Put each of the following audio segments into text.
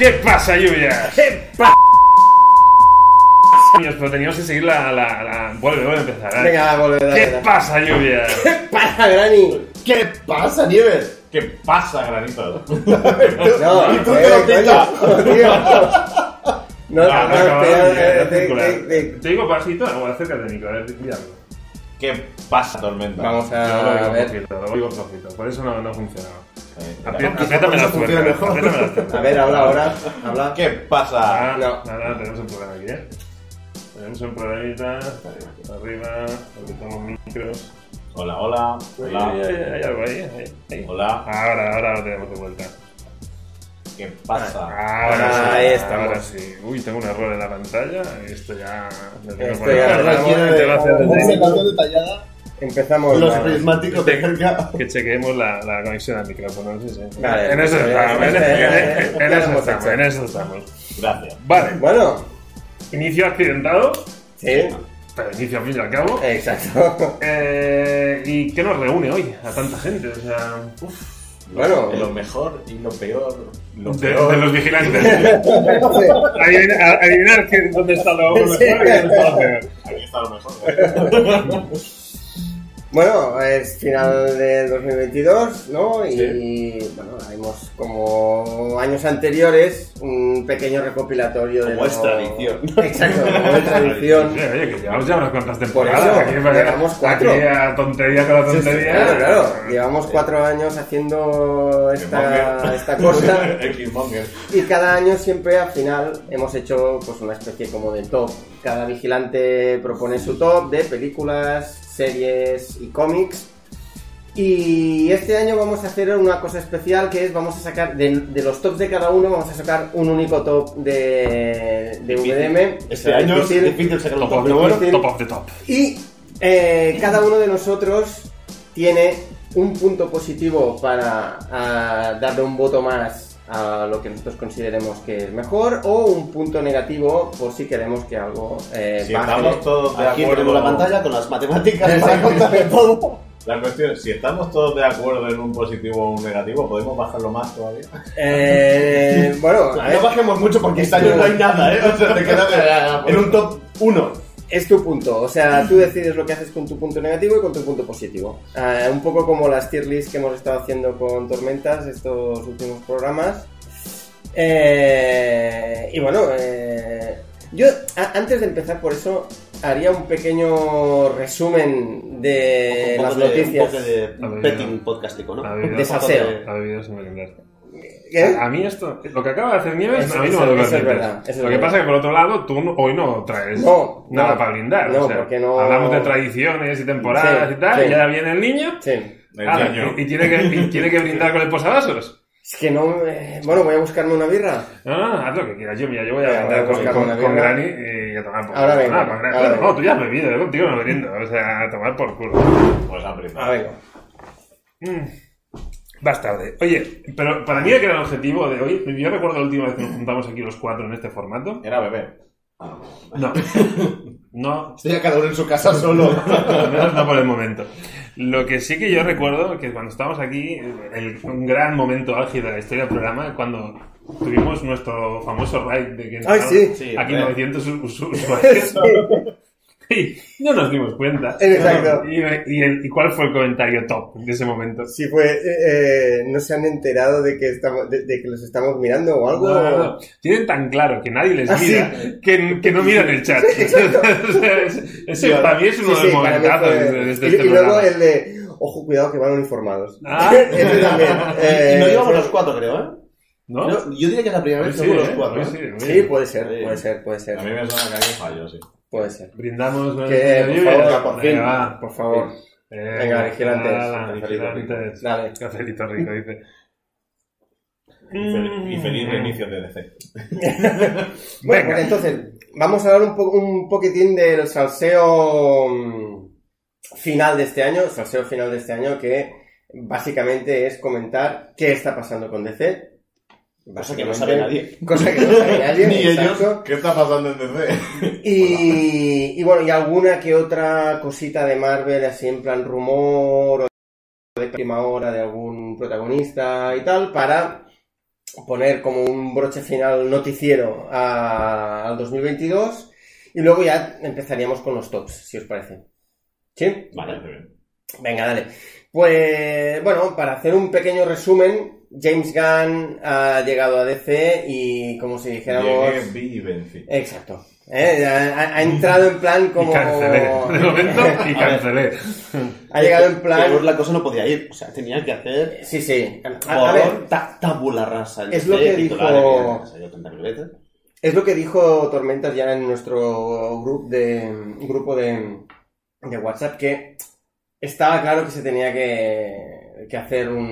¿Qué pasa, lluvia? ¿Qué pasa? Pero teníamos que seguir la. la, la... Vuelve, vuelve a empezar. ¿eh? Venga, va, volver, dale, ¿Qué dale. pasa, lluvia? ¿Qué pasa, Granny? ¿Qué pasa, Nieves? ¿Qué pasa, granito? No, Y tú eh, te lo coño, tío. No, Ah, no, no, no, te- no, te- no, te- circular. te- te- Te digo bajito o acércate del micro, a ver, cuidado. ¿Qué pasa, tormenta? Vamos Yo lo a ver. flojito, lo oigo flojito, por eso no, no funcionaba. Apriétame las tuercas. A ver, habla ahora. Habla. ¿Qué pasa? Ah, No. Nada, tenemos un problema aquí, ¿eh? Tenemos un problemita. Arriba, apretamos micros. Hola, hola. Hay, Hola. hay, hay algo ahí, ahí, ahí. Hola. Ahora, ahora lo tenemos de vuelta. ¿Qué pasa? Ahora, sí, Ahí estamos. ahora sí. Uy, tengo un error en la pantalla. Esto ya. me tengo Esto ya detallada. Empezamos. Los vale. prismáticos de cerca. Que chequeemos la, la conexión al micrófono. Sí, sí. Vale, en eso ya, estamos. ya, En, eso hemos estamos. hecho. En eso estamos. Gracias. Vale. Bueno, Inicio accidentado, sí, pero inicio al fin y al cabo. exacto. Eh, ¿Y qué nos reúne hoy a tanta gente? O sea, uf, Bueno, Lo mejor y lo peor. Lo de, de los vigilantes. adivinar, adivinar que- dónde está lo mejor y dónde está lo peor. Aquí está lo mejor. Bueno, es final del 2022, ¿no? Y bueno, haremos como años anteriores un pequeño recopilatorio de Como es lo- tradición. Exacto, como es tradición. Oye, oye, que llevamos ya unas cuantas Por temporadas. eso, aquí, llevamos cuatro. Aquí tontería con la Sí, sí, tontería. claro, claro. Llevamos cuatro años haciendo esta, esta cosa y cada año siempre al final hemos hecho pues una especie como de top. Cada vigilante propone su top de películas, series y cómics. Y este año vamos a hacer una cosa especial que es vamos a sacar de, de los tops de cada uno vamos a sacar un único top de, de VDM. Este año es Difícil. difícil sacar los Top top of the top. Y eh, cada uno de nosotros tiene un punto positivo para darle un voto más a lo que nosotros consideremos que es mejor o un punto negativo por si queremos que algo eh, Si baje. estamos todos de Aquí acuerdo. tenemos la pantalla con las matemáticas para contarle todo. La cuestión es, si estamos todos de acuerdo en un positivo o un negativo, ¿podemos bajarlo más todavía? Eh, bueno, a ver, No bajemos mucho porque este año no hay nada, ¿eh? O sea, te quedas en un top 1. Es tu punto. O sea, tú decides lo que haces con tu punto negativo y con tu punto positivo. Ah, un poco como las tier lists que hemos estado haciendo con Tormentas estos últimos programas. Eh, y bueno, eh, yo a- antes de empezar por eso haría un pequeño resumen de las noticias. de A ver, petting podcastico, ¿no? Ha bebido, De salseo. ha A mí esto, lo que acaba de hacer Nieves, Eso- a mí no eso- me eso es permites. verdad, eso es Lo que verdad. pasa es que por otro lado, tú no- hoy no traes No, nada no. para brindar. No, o sea, porque no- Hablamos de tradiciones y temporadas Sí, y tal, sí. y ahora viene el niño, Sí. El ala, niño. y, y tiene que, y tiene que brindar con el posavasos. Es que no. eh, bueno, voy a buscarme una birra. Ah, haz lo que quieras. Yo, mira, yo voy a Venga, brindar voy a con, buscar con, una con birra. Granny y a tomar por Ahora culo. vengo, Ah, con ahora vengo. no, tú ya has bebido, yo contigo no brindo. O sea, a tomar por culo. Pues a. Mm. Vas tarde. Oye, pero para mí, ¿qué era el objetivo de hoy? Yo recuerdo la última vez que nos juntamos aquí los cuatro en este formato. Era bebé. No. No, Estoy a cada uno en su casa solo. al menos no por el momento. Lo que sí que yo recuerdo que cuando estábamos aquí, el, un gran momento álgido de la historia del programa, cuando tuvimos nuestro famoso raid de que Ay, sí. Sí, aquí eh. 900 us- usuarios. Y no nos dimos cuenta. Exacto. Y, y el- ¿y cuál fue el comentario top de ese momento? Si fue, eh, eh, no se han enterado de que estamos, de, de que los estamos mirando o algo. No, no, no. Tienen tan claro que nadie les Ah, mira que, que no miran el chat. O sea, es- ese Sí, para mí es uno sí, de los sí, momentazos de, de y, este y luego el de, ojo, cuidado que van uniformados. Ah. Ese también. eh, y no llevamos sí. los cuatro, creo, ¿eh? ¿No? Yo, yo diría que es la primera Hoy vez que sí, llevamos ¿eh? los cuatro. ¿eh? sí, Sí, sí. puede ser, Sí. puede ser, puede ser. A mí me suena que alguien falló, sí. Puede ser. Brindamos Que, por favor, por fin, Venga, va. por favor. Venga, Venga, vigilantes. vigilantes. Dale. Cafelito rico, dice. Y, fel- y feliz reinicio de DC. Bueno, Venga. pues entonces, vamos a hablar un, po- un poquitín del salseo mm, final de este año, salseo final de este año, que básicamente es comentar qué está pasando con DC. Cosa que no sabe nadie. Cosa que no sabe nadie. Ni exacto. ellos. ¿Qué está pasando en DC? Y, y bueno, y alguna que otra cosita de Marvel, así en plan rumor o de prima hora de algún protagonista y tal, para poner como un broche final noticiero a- al 2022 y luego ya empezaríamos con los tops, si os parece. ¿Sí? Vale, bien. Venga, dale. Pues bueno, para hacer un pequeño resumen, James Gunn ha llegado a DC y como si dijéramos... Llegué, vi y vencí. Exacto. ¿eh? Ha, ha entrado en plan como... Y cancelé. De momento, y cancelé. Ha llegado en Peor plan... la cosa no podía ir. O sea, tenía que hacer. Sí, sí. A, a ver, ta- tabula rasa. el Es lo que dijo- que ya ha salido 30.000 veces. Es lo que dijo Tormentas ya en nuestro grupo de, grupo de, de WhatsApp, que estaba claro que se tenía que, que hacer un,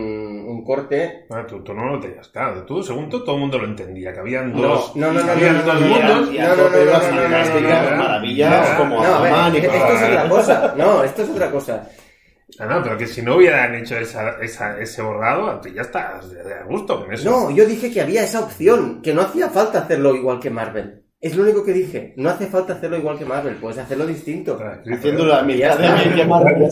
un corte. Ah, tú, tú no lo tenías claro. Tú, según tú, todo el mundo lo entendía. Que habían No, dos. no, no, no, habían no, dos no, no, mundos. No, a no, tope no, las no, no, fantásticas no, no, no. maravillas No, como Aquaman y esto es otra cosa. No, esto es otra cosa. Ah, no, pero que si no hubieran hecho esa, esa, ese borrado, ya estás a gusto con eso. No, yo dije que había esa opción, que no hacía falta hacerlo igual que Marvel. Es lo único que dije. No hace falta hacerlo igual que Marvel, puedes hacerlo distinto. Haciendo ¿eh? la mitad de Marvel.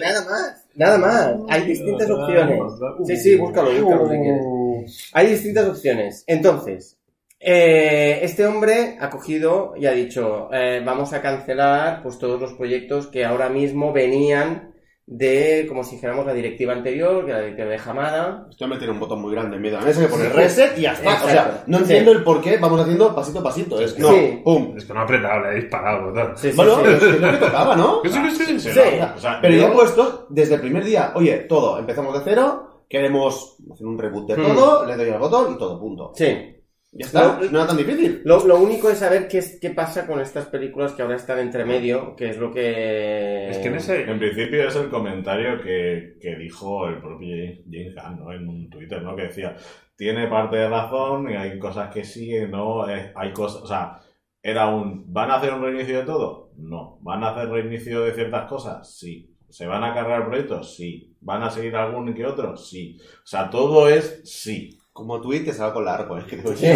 Nada más, nada más. Hay distintas opciones. Sí, sí, búscalo, búscalo si quieres. Hay distintas opciones. Entonces, eh, este hombre ha cogido y ha dicho, eh, vamos a cancelar pues todos los proyectos que ahora mismo venían de, como si dijéramos, la directiva anterior, que la directiva de Hamada. Estoy metiendo un botón muy grande en medio de la mesa que pone reset y ya está. O sea, Exacto. no Sí. entiendo el por qué vamos haciendo pasito a pasito. Es no, Sí. pum. Es que no ha apretado, le he disparado, botón. Sí, sí, Bueno, sí. es que lo que tocaba, ¿no? Que sí, que sí, Sí, sí. no, o sea, Pero yo he puesto desde el primer día, oye, todo, empezamos de cero, queremos hacer un reboot de Hmm. todo, le doy al botón y todo, punto. Sí. Ya está, No, no era tan difícil. Lo, lo único es saber qué, es- qué pasa con estas películas que ahora están entre medio, que es lo que... Es que en ese. En principio es el comentario que, que dijo el propio James James Gunn, ¿no? En un Twitter, ¿no? Que decía, tiene parte de razón y hay cosas que sí, no, Eh, hay cosas, o sea, era un, ¿van a hacer un reinicio de todo? No. ¿Van a hacer reinicio de ciertas cosas? Sí. ¿Se van a cargar proyectos? Sí. ¿Van a seguir algún que otro? Sí. O sea, todo es sí. Como tweet te salgo con la arco, es que te Sí.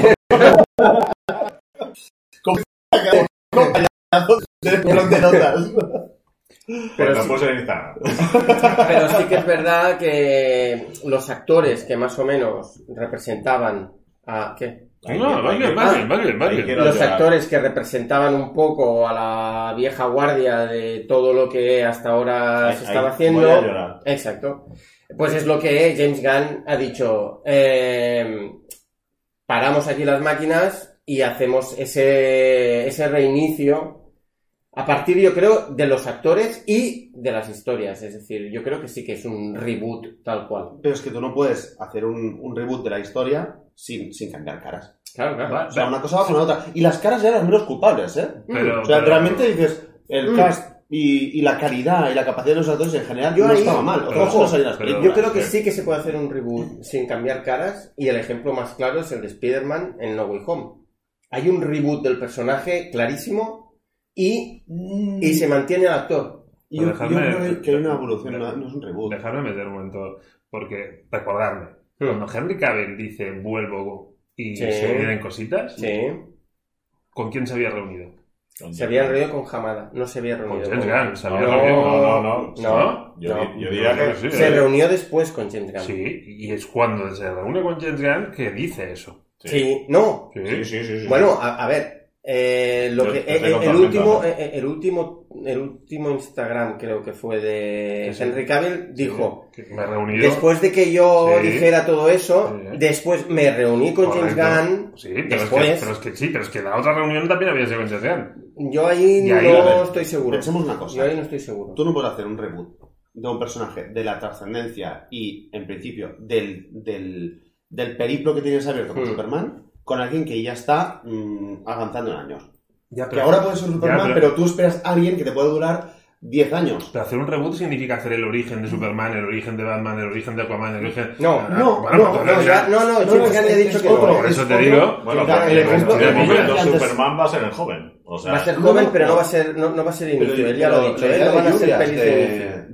de blog de notas. Pero sí. Pero sí que es verdad que los actores que más o menos representaban a... ¿Qué? No, Los actores que representaban un poco a la vieja guardia de todo lo que hasta ahora Ahí- se estaba ahí haciendo. voy a llorar. Exacto. Pues es lo que James Gunn ha dicho. eh, paramos aquí las máquinas y hacemos ese, ese reinicio a partir, yo creo, de los actores y de las historias. Es decir, yo creo que sí que es un reboot tal cual. Pero es que tú no puedes hacer un, un reboot de la historia sin, sin cambiar caras. Claro, claro. O sea, una cosa va con la otra. Y las caras eran menos culpables, ¿eh? Pero, O sea, pero- realmente dices, el Mm. cast y, y la calidad y la capacidad de los actores en general Yo no ahí- estaba mal. Pero- pero- películas. Yo creo que sí. que se puede hacer un reboot sin cambiar caras y el ejemplo más claro es el de Spider-Man en No Way Home. Hay un reboot del personaje clarísimo y, Mm. y se mantiene el actor. Y yo, creo que hay una evolución, no, no es un reboot. Dejarme meter un momento, porque recordarme, cuando Henry Cavill dice vuelvo y Sí. se vienen cositas, Sí. ¿con quién se había reunido? Se había reunido con Hamada, no se había Con reunido James con... Gunn, se No, había no, reunido. no, no, no, Yo, no. di- yo diría que Sí, Se eh. reunió después con James Gunn. Sí, y es cuando se reúne con James Gunn que dice eso. Sí, no. Sí, Sí, sí, sí. sí. Bueno, a, a ver, eh, lo Yo que, estoy eh, el, último, eh, el último, el último Instagram creo que fue de Sí. Henry Cavill dijo, me después de que yo Sí. dijera todo eso, Sí. después me reuní con James Correcto. Gunn, Sí, pero es, que, después- pero es que sí, pero es que la otra reunión también había sido con James Gunn. Yo ahí no estoy seguro. Pensemos una Yo cosa. ahí no estoy seguro. Tú no puedes hacer un reboot de un personaje de la trascendencia y, en principio, del, del, del periplo que tienes abierto con Hmm. Superman con alguien que ya está mm, avanzando en años. Ya, Que ahora puede ser Superman, Ya, pero... tú esperas a alguien que te puede durar 10 años. Pero hacer un reboot significa hacer el origen de Superman, el origen de Batman, el origen de Aquaman, el origen... No, Ah, no, bueno, no, No, ya- no, no, No, James no, Gunn ya dicho que no. Por eso es te digo... Bueno, Superman va a ser el joven. O sea, Va a ser No, joven, no, pero no no. va a ser, no, no va a ser inicio. Él ya lo ha dicho, ¿eh? No van a ser pelis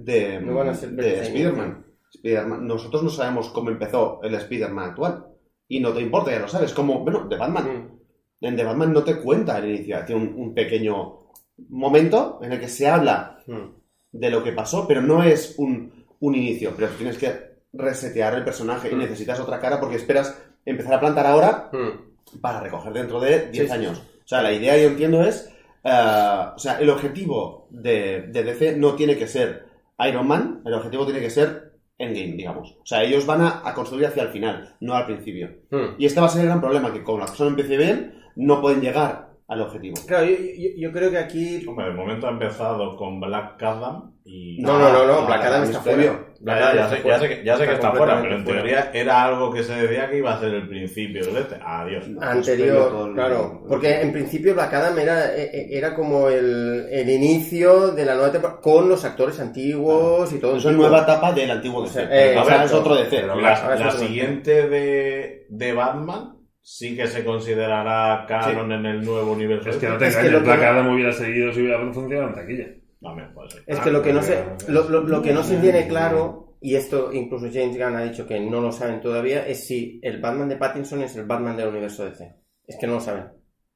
de No van a ser de Spider-Man. Spider-Man. Nosotros no sabemos cómo empezó el Spider-Man actual. Y no te importa, ya lo sabes. Como, bueno, de Batman. Mm. En The Batman no te cuenta el inicio. Tiene un, un pequeño momento en el que se habla Mm. de lo que pasó, pero no es un, un inicio. Pero tienes que resetear el personaje y necesitas otra cara porque esperas empezar a plantar ahora Hmm. para recoger dentro de 10 Sí, sí, años. O sea, la idea, yo entiendo, es. eh, o sea, el objetivo de, de DC no tiene que ser Iron Man, el objetivo tiene que ser Endgame, digamos. O sea, ellos van a, a construir hacia el final, no al principio. Hmm. Y este va a ser el gran problema: que como las cosas no empiecen bien, no pueden llegar al objetivo. Claro, yo, yo- yo creo que aquí. Hombre, de momento ha empezado con Black Adam y... No, no, no, no, Black Adam es está fuera. Ya, Black ya, Adam ya está sé, fuera. ya sé que, ya sé que está fuera, pero en teoría era algo que se decía que iba a ser el principio del este. Adiós. Pues Anterior, el- claro. Porque en principio Black Adam era, e- e- era como el, el inicio de la nueva temporada con los actores antiguos y todo. Eso es nueva etapa del antiguo DC. O sea, eh, es otro DC. La, la siguiente de, de Batman sí que se considerará canon en el nuevo universo. Es que no este. te Es que engañes, Black no- Adam hubiera seguido si hubiera funcionado en taquilla. También puede ser. Es Ah, que lo que no se, pero- lo, lo- lo que no se tiene claro, y esto incluso James Gunn ha dicho que no lo saben todavía, es si el Batman de Pattinson es el Batman del universo DC. Es que no lo saben.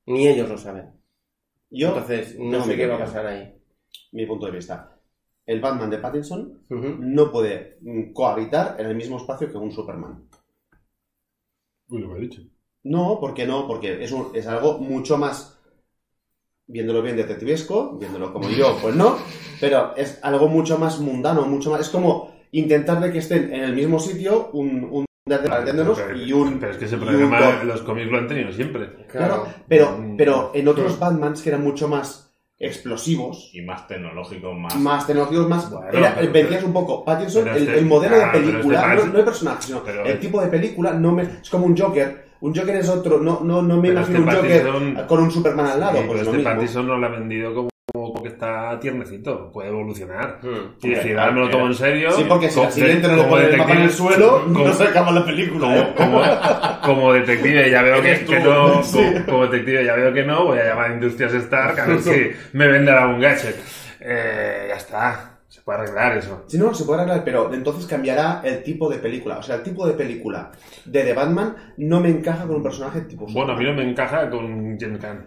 Ni ellos lo saben. Yo, Entonces, no sé qué va a pasar ahí. Mi punto de vista. El Batman de Pattinson no puede mm, cohabitar en el mismo espacio que un Superman. Uy, lo que he dicho. No, ¿por qué no? Porque es, un- es algo mucho más, viéndolo bien detectivesco, viéndolo como yo, pues no, pero es algo mucho más mundano, mucho más... Es como intentar de que estén en el mismo sitio un, un entendernos, y un... Pero es que ese problema los cómics lo han tenido siempre. Claro, pero, Mm. pero en otros Batmans que eran mucho más explosivos, Y más tecnológico, más. más tecnológicos, más... Bueno, era, pero- vencías un poco. Pattinson, el, este- el modelo ah, de película, este no, Pattinson- no el personaje, sino pero- el tipo de película, no me, es como un Joker. Un Joker es otro, no, no, no me Pero imagino este un Joker Pattinson- con un Superman al lado. Sí, pues pero lo este mismo. Pattinson no lo ha vendido como, que está tiernecito, puede evolucionar. Hmm. Y decir, me lo tomo en serio. Sí, porque si siguiente no le como ponen el mapa en el suelo, como- no se acaba la película. ¿eh? como, como detective ya veo que, no Sí. como, como detective ya veo que no voy a llamar a Industrias Stark a ver si me venden algún gadget eh, ya está se puede arreglar eso Si no, se puede arreglar, pero entonces cambiará el tipo de película. O sea, el tipo de película de The Batman no me encaja con un personaje tipo bueno a mí no me encaja con James Gunn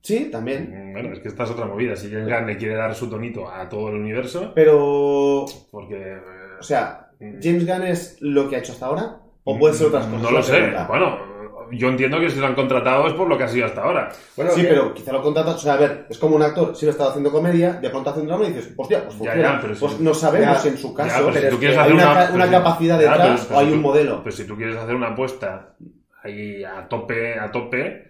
Sí, también. Mm, bueno es que esta es otra movida si James Gunn le quiere dar su tonito a todo el universo Pero, porque eh, o sea, ¿James Gunn es lo que ha hecho hasta ahora? ¿O puede ser otras cosas? no lo sé bueno yo entiendo que si lo han contratado es por lo que ha sido hasta ahora Bueno, sí, eh, pero quizá lo contratas, o sea, a ver, es como un actor, si lo estado haciendo comedia, de pronto hace un drama y dices, hostia, pues Ya, funciona. ya, pero si- pues no sabemos Ya, en su Ya, caso pero si pero tú es quieres que hacer hay una, pero si- capacidad Ya, detrás pero- pero o hay un modelo. Pues si tú quieres hacer una apuesta ahí a tope, a tope,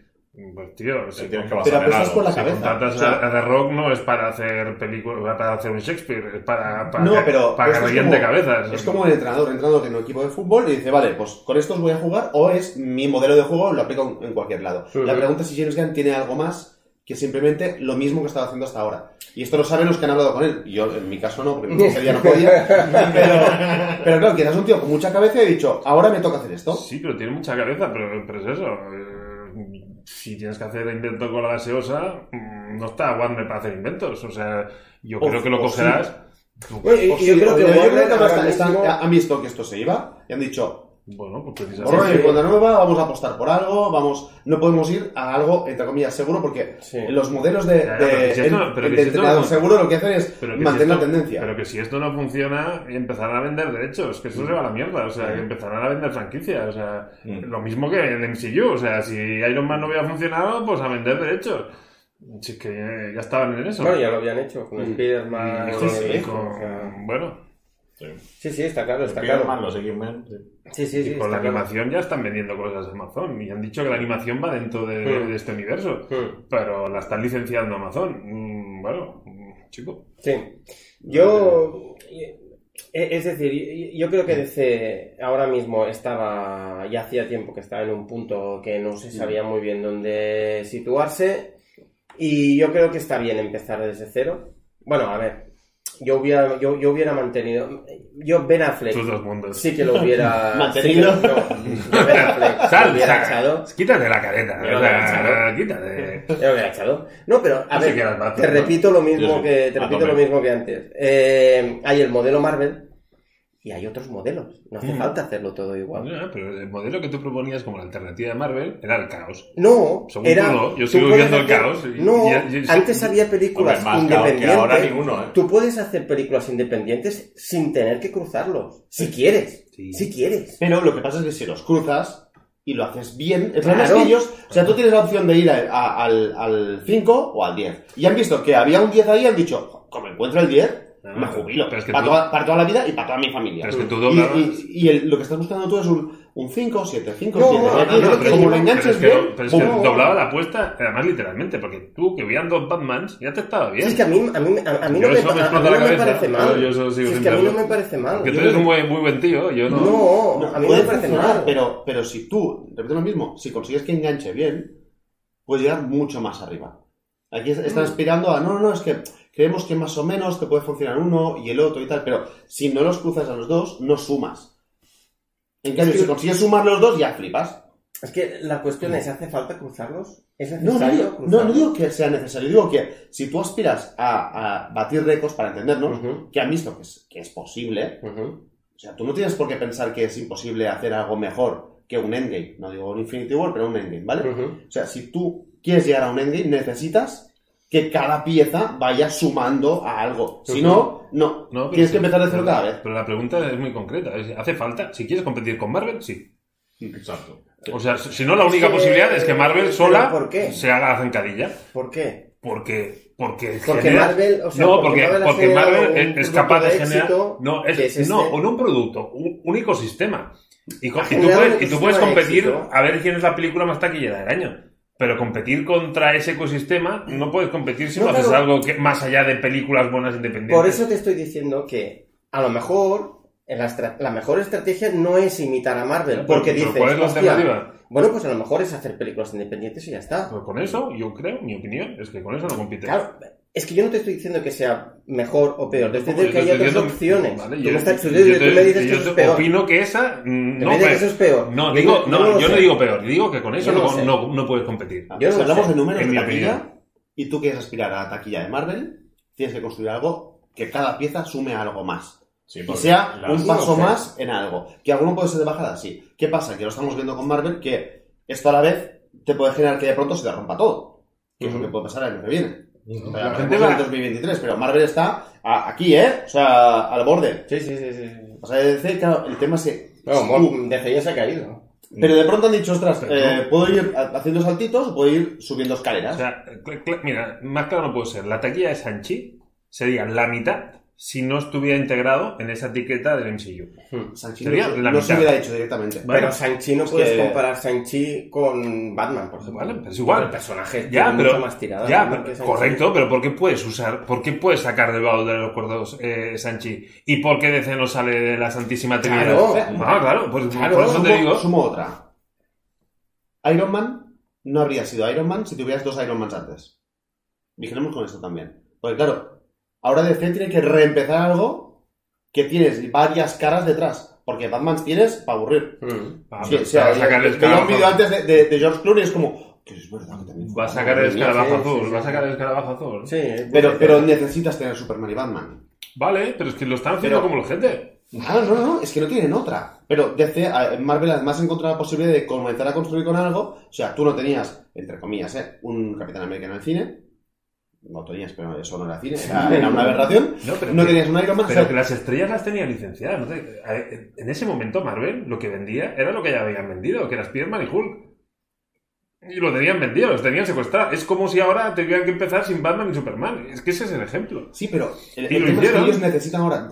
pues tío, si, Te tienes que basar Pero en apuestas algo. con la si cabeza. contratas o sea, a, a The Rock no es para hacer películas, para hacer un Shakespeare, es para, para No, que, pero para que como- cabezas. Es como el entrenador, el entrenador tiene un equipo de fútbol y dice, vale, pues con estos voy a jugar o es mi modelo de juego, lo aplico en cualquier lado. La pregunta es si James Gunn tiene algo más que simplemente lo mismo que estaba haciendo hasta ahora. Y esto lo saben los que han hablado con él. Yo, en mi caso, no, porque mi ya no podía. Pero, pero claro, quizás un tío con mucha cabeza y he dicho, ahora me toca hacer esto. Sí, pero tiene mucha cabeza, pero, pero es eso. eh, si tienes que hacer invento con la gaseosa, mm, no está Warner para hacer inventos. O sea, yo O- creo que lo cogerás. Sí, yo creo creo que están- han visto que esto se iba y han dicho, Bueno, pues precisamente. y cuenta nueva, vamos a apostar por algo, vamos, no podemos ir a algo, entre comillas, seguro, porque Sí. los modelos de, ya, de- pero si esto- el- pero de si entrenador no- seguro lo que hacen es si mantener esto, la tendencia. pero que si esto no funciona, empezarán a vender derechos, que eso se va a la mierda, o sea, que empezarán a vender franquicias, o sea, Mm. lo mismo que el MCU, o sea, si Iron Man no hubiera funcionado, pues a vender derechos. Si es que ya, ya estaban en eso. Bueno, ya lo habían hecho con Mm. Spider-Man. Con- con- o sea, bueno, Sí. Sí, sí, está claro, está claro. los X-Men. sí. Sí, y con la claro. animación ya están vendiendo cosas de Amazon y han dicho que la animación va dentro de, Mm. de este universo, Hmm. pero la están licenciando Amazon. Mm, bueno, mm, chico. Sí. Yo. eh, Es decir, yo- yo creo que DC ahora mismo estaba. Ya hacía tiempo que estaba en un punto que no se sabía muy bien dónde situarse. Y yo creo que está bien empezar desde cero. Bueno, a ver. Yo hubiera, yo, yo hubiera mantenido. Yo, Ben Affleck. Sus dos mundos. Sí que lo hubiera. Mantenido. sí no, yo Ben Affleck lo Sal, hubiera sal, echado. quítate la careta, Yo o lo sea, hubiera echado. quítate. Lo echado. No, pero a No ver, te ¿no? repito lo mismo que te repito lo mismo que antes. Eh, hay el modelo Marvel y hay otros modelos. No hace Mm. falta hacerlo todo igual. No, pero el modelo que tú proponías como la alternativa de Marvel era el caos. No, Según era. tú no, yo sigo viendo el caos y- no, y- y- antes había películas Hombre, más caos que independientes. ahora ninguno, ¿eh? Tú puedes hacer películas independientes sin tener que cruzarlos. Si quieres. Sí. Si quieres. Pero lo que pasa es que si los cruzas y lo haces bien, el problema Claro. es que ellos, o sea, tú tienes la opción de ir a- a- al, al 5 o al 10. Y han visto que había un 10 ahí y han dicho, como encuentro el 10, Ah, me jubilo. pero es que para, tú- toda, para toda la vida y para toda mi familia. Pero es que tú Y- doblabas- Y, y el- lo que estás buscando tú es un, un 5, 7, 5, No, 7. no, Y aquí, no, no, pero como lo enganches pero es que, bien, pero es que doblaba la apuesta, además literalmente, porque tú que veían dos Batmans ya te estaba bien. Si es que a mí, a mí, a, a mí no, me, me a- mí la no me cabeza, parece mal. yo- sigo Si es que a mí no me parece mal. que tú eres un muy, muy buen tío, yo no. No, No, a mí no me parece mal. Pero, pero si tú, repito lo mismo, si consigues que enganche bien, puedes llegar mucho más arriba. Aquí es- Mm. están aspirando a, no, no, no, es que creemos que más o menos te puede funcionar uno y el otro y tal, pero si no los cruzas a los dos, no sumas. En cambio, si consigues sumar los dos, ya flipas. Es que la cuestión es, ¿hace falta cruzarlos? ¿Es No, no, necesario digo, no, cruzarlos? no digo que sea necesario, digo que si tú aspiras a, a batir récords para entendernos, Ujú, que han visto que es, que es posible, ujú. O sea, tú no tienes por qué pensar que es imposible hacer algo mejor que un endgame. No digo un Infinity War, pero un endgame, ¿vale? Ujú. O sea, si tú quieres llegar a un endgame, necesitas que cada pieza vaya sumando a algo. Si Ujú. no, no. No, pero tienes sí. que empezar de cero cada vez. Pero la pregunta es muy concreta. ¿Hace falta? Si quieres competir con Marvel, sí. Exacto. O sea, si no, la Es única que- posibilidad es que Marvel ¿pero sola por qué? se haga la zancadilla. ¿Por qué? Porque, porque, Porque genera- Marvel, o sea, no, porque porque, Marvel porque es- capaz de, de generar. No, es, es este. no, no un producto, un, un ecosistema. Y, tú puedes, y tú puedes competir a ver quién es la película más taquillera del año. Pero competir contra ese ecosistema no puedes competir si no, No, haces algo que, más allá de películas buenas independientes. Por eso te estoy diciendo que a lo mejor la, mejor estrategia no es imitar a Marvel, porque dices, ¿cuál es la "Hostia, alternativa? bueno, pues a lo mejor es hacer películas independientes y ya está. Pues con eso, yo creo, mi opinión, es que con eso no compite. Claro, es que yo no te estoy diciendo que sea mejor o peor, te estoy Como diciendo que hay otras opciones. Vale, tú yo- me, estás- tú- yo tú te- me dices que eso es peor. opino que esa. mm, No, me dices pero- que eso es peor. No, Yo digo, no, yo no digo peor, digo que con eso no no, puedes competir. Yo no si hablamos sé, de números en de mi taquilla y tú quieres aspirar a la taquilla de Marvel, tienes que construir algo que cada pieza sume a algo más. Sí, Y sea un paso más en algo. Que alguno puede ser de bajada, sí. ¿Qué pasa? Que lo estamos viendo con Marvel, que esto a la vez te puede generar que de pronto se te rompa todo. Que es lo que puede pasar el año que viene. Ujú. La gente gente va- en 2023, pero Marvel está a- aquí, ¿eh? O sea, al borde. Sí, sí, sí. sí. O sea, de DC, claro, el tema es que... No, tú- Mo- DC ya se ha caído. pero de pronto han dicho, ostras, eh, puedo ir ha- haciendo saltitos o puedo ir subiendo escaleras. O sea, mira, más claro no puede ser. La taquilla de Sanchi sería la mitad si no estuviera integrado en esa etiqueta del MCU. Sanchi sería no, se- no hubiera hecho directamente. Vale. Pero Shang-Chi no Es puedes que- comparar Shang-Chi con Batman, por ejemplo. Vale, pero es igual. El personaje Ya, tiene pero. mucho más tirada. ya, correcto, pero ¿por qué puedes usar, por qué puedes sacar del baúl de los recuerdos eh, Sanchi? ¿Y por qué DC no sale de la Santísima Trinidad? Claro. Ah, claro, pues Claro, por eso sumo, te digo. sumo otra. Iron Man no habría sido Iron Man si tuvieras dos Iron Mans antes. Vigilemos con esto también. Porque claro, ahora DC tiene que reempezar algo que tienes varias caras detrás. Porque Batman tienes para aburrir. Mm. Ah, Sí, o sea, va a sacar el veía un escarabajo- vídeo antes de, de- de George Clooney y es como... Que es verdad que también... Va a sacar el escarabajo sí, azul, sí, va a sacar el escarabajo azul. Sí, Pero, necesitas tener Superman y Batman. Vale, pero es que lo están haciendo Pero- como la gente. No, no, no, es que no tienen otra. Pero DC, Marvel además encontrado la posibilidad de comenzar a construir con algo. O sea, tú no tenías, entre comillas, ¿eh? un Capitán América en el cine. No tenías, pero eso no era cine, era, era una aberración. No, pero No que- tenías un Iron Man. Pero que las estrellas las tenía licenciadas. En ese momento Marvel lo que vendía era lo que ya habían vendido, que era Spider-Man y Hulk. Y lo tenían vendido, los tenían secuestrados. Es como si ahora tuvieran que empezar sin Batman y Superman. Es que ese es el ejemplo. Sí, pero el, Y el lo tema es que hicieron. ellos necesitan ahora.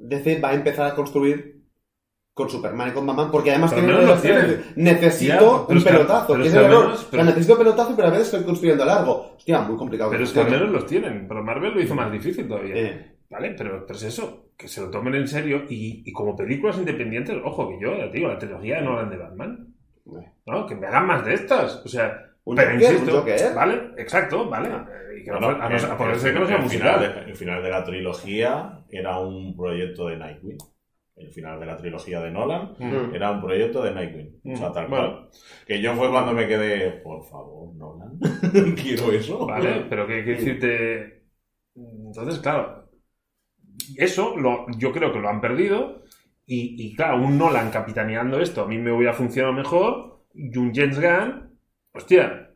DC va a empezar a construir con Superman y con Batman, porque además de- Necesito Ya, un es que- pelotazo, pero que es es que el al error. menos- O pero- sea, necesito pelotazo, pero a veces estoy construyendo largo. Hostia, muy complicado. Pero es que al menos los tienen. Pero Marvel lo hizo más difícil todavía. Eh, ¿Vale? Pero, pero es eso, que se lo tomen en serio. Y, y como películas independientes, ojo, que yo, ya te digo, la trilogía de Nolan de Batman. eh. ¿no? Que me hagan más de estas. O sea, Un pero Joker, insisto, un Joker. ¿vale? Exacto, ¿vale? Y que no, a, no, el- a poder el- ser que no sea el final, musical. de, el final de la trilogía era un proyecto de Nightwing. El final de la trilogía de Nolan Mm. era un proyecto de Nightwing. O sea, tal. Que yo fue cuando me quedé, por favor, Nolan, quiero eso. Vale, pero que, que decirte. Entonces, claro, eso lo, yo creo que lo han perdido Y, y claro, un Nolan capitaneando esto, a mí me hubiera funcionado mejor. Y un James Gunn, hostia.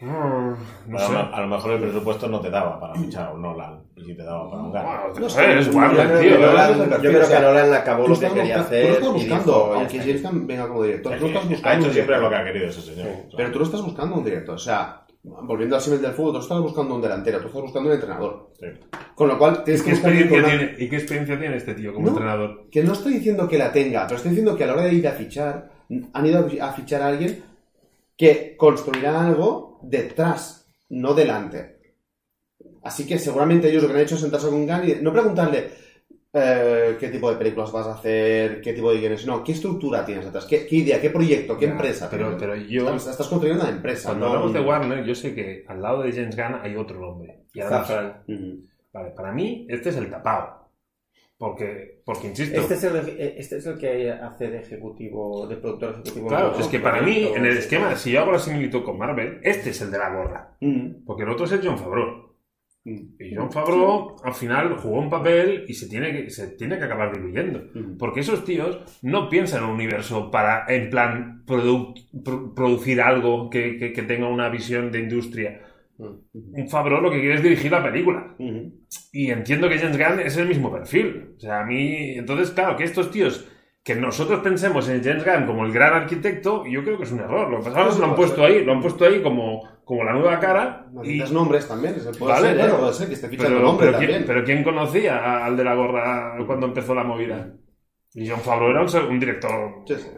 Mm, No A, sé. lo- a lo mejor el presupuesto no te daba para fichar a un Nolan, y sí te daba para un. Bueno, No sé, es tío. yo- creo que Nolan acabó lo que quería busca- tú lo hacer estás y buscando, aunque está. James Gunn venga como director, Es tú lo estás que buscando ha hecho siempre lo que ha querido ese señor. Pero tú lo estás buscando un director, o sea, volviendo al símil del fútbol, tú estás buscando un delantero, tú estás buscando un entrenador. sí. Con lo cual, tienes ¿Qué que buscar alguien experiencia una- tiene, ¿Y qué experiencia tiene este tío como No. entrenador? Que no estoy diciendo que la tenga, pero estoy diciendo que a la hora de ir a fichar, han ido a fichar a alguien que construirá algo detrás, no delante. Así que seguramente ellos lo que han hecho es sentarse con Gunn y no preguntarle eh, qué tipo de películas vas a hacer, qué tipo de guiones, no, qué estructura tienes detrás, qué, qué idea, qué proyecto, qué Ya, empresa. Pero, pero yo, estás, estás construyendo una empresa. cuando no hablamos de Warner, yo sé que al lado de James Gunn hay otro nombre. Y. Ujú. vale, para mí, este es el tapado. Porque, porque insisto, Este es, el, este es el que hace de ejecutivo, de productor ejecutivo. claro, es que para mí, en el esquema, si yo hago la similitud con Marvel, este es el de la gorra. Ujú. Porque el otro es el John Favreau. Ujú. Y John Favreau, al final, jugó un papel y se tiene que, se tiene que acabar diluyendo. Ujú. Porque esos tíos no piensan en un universo para, en plan, produ- pro- producir algo que, que- que tenga una visión de industria. Un Favreau lo que quiere es dirigir la película. Ujú. Y entiendo que James Gunn es el mismo perfil. O sea, a mí... Entonces, claro, que estos tíos... Que nosotros pensemos en James Gunn como el gran arquitecto, yo creo que es un error. Lo lo han puesto ahí, lo han puesto ahí como, como la nueva cara. No Y, necesitas nombres también, ese puede Vale, ser, puede ser que esté fichando pero, nombre pero, también. ¿quién, pero ¿quién conocía a- al de la gorra cuando empezó la movida? Y John Favreau era un, se- un director... Sí, sí.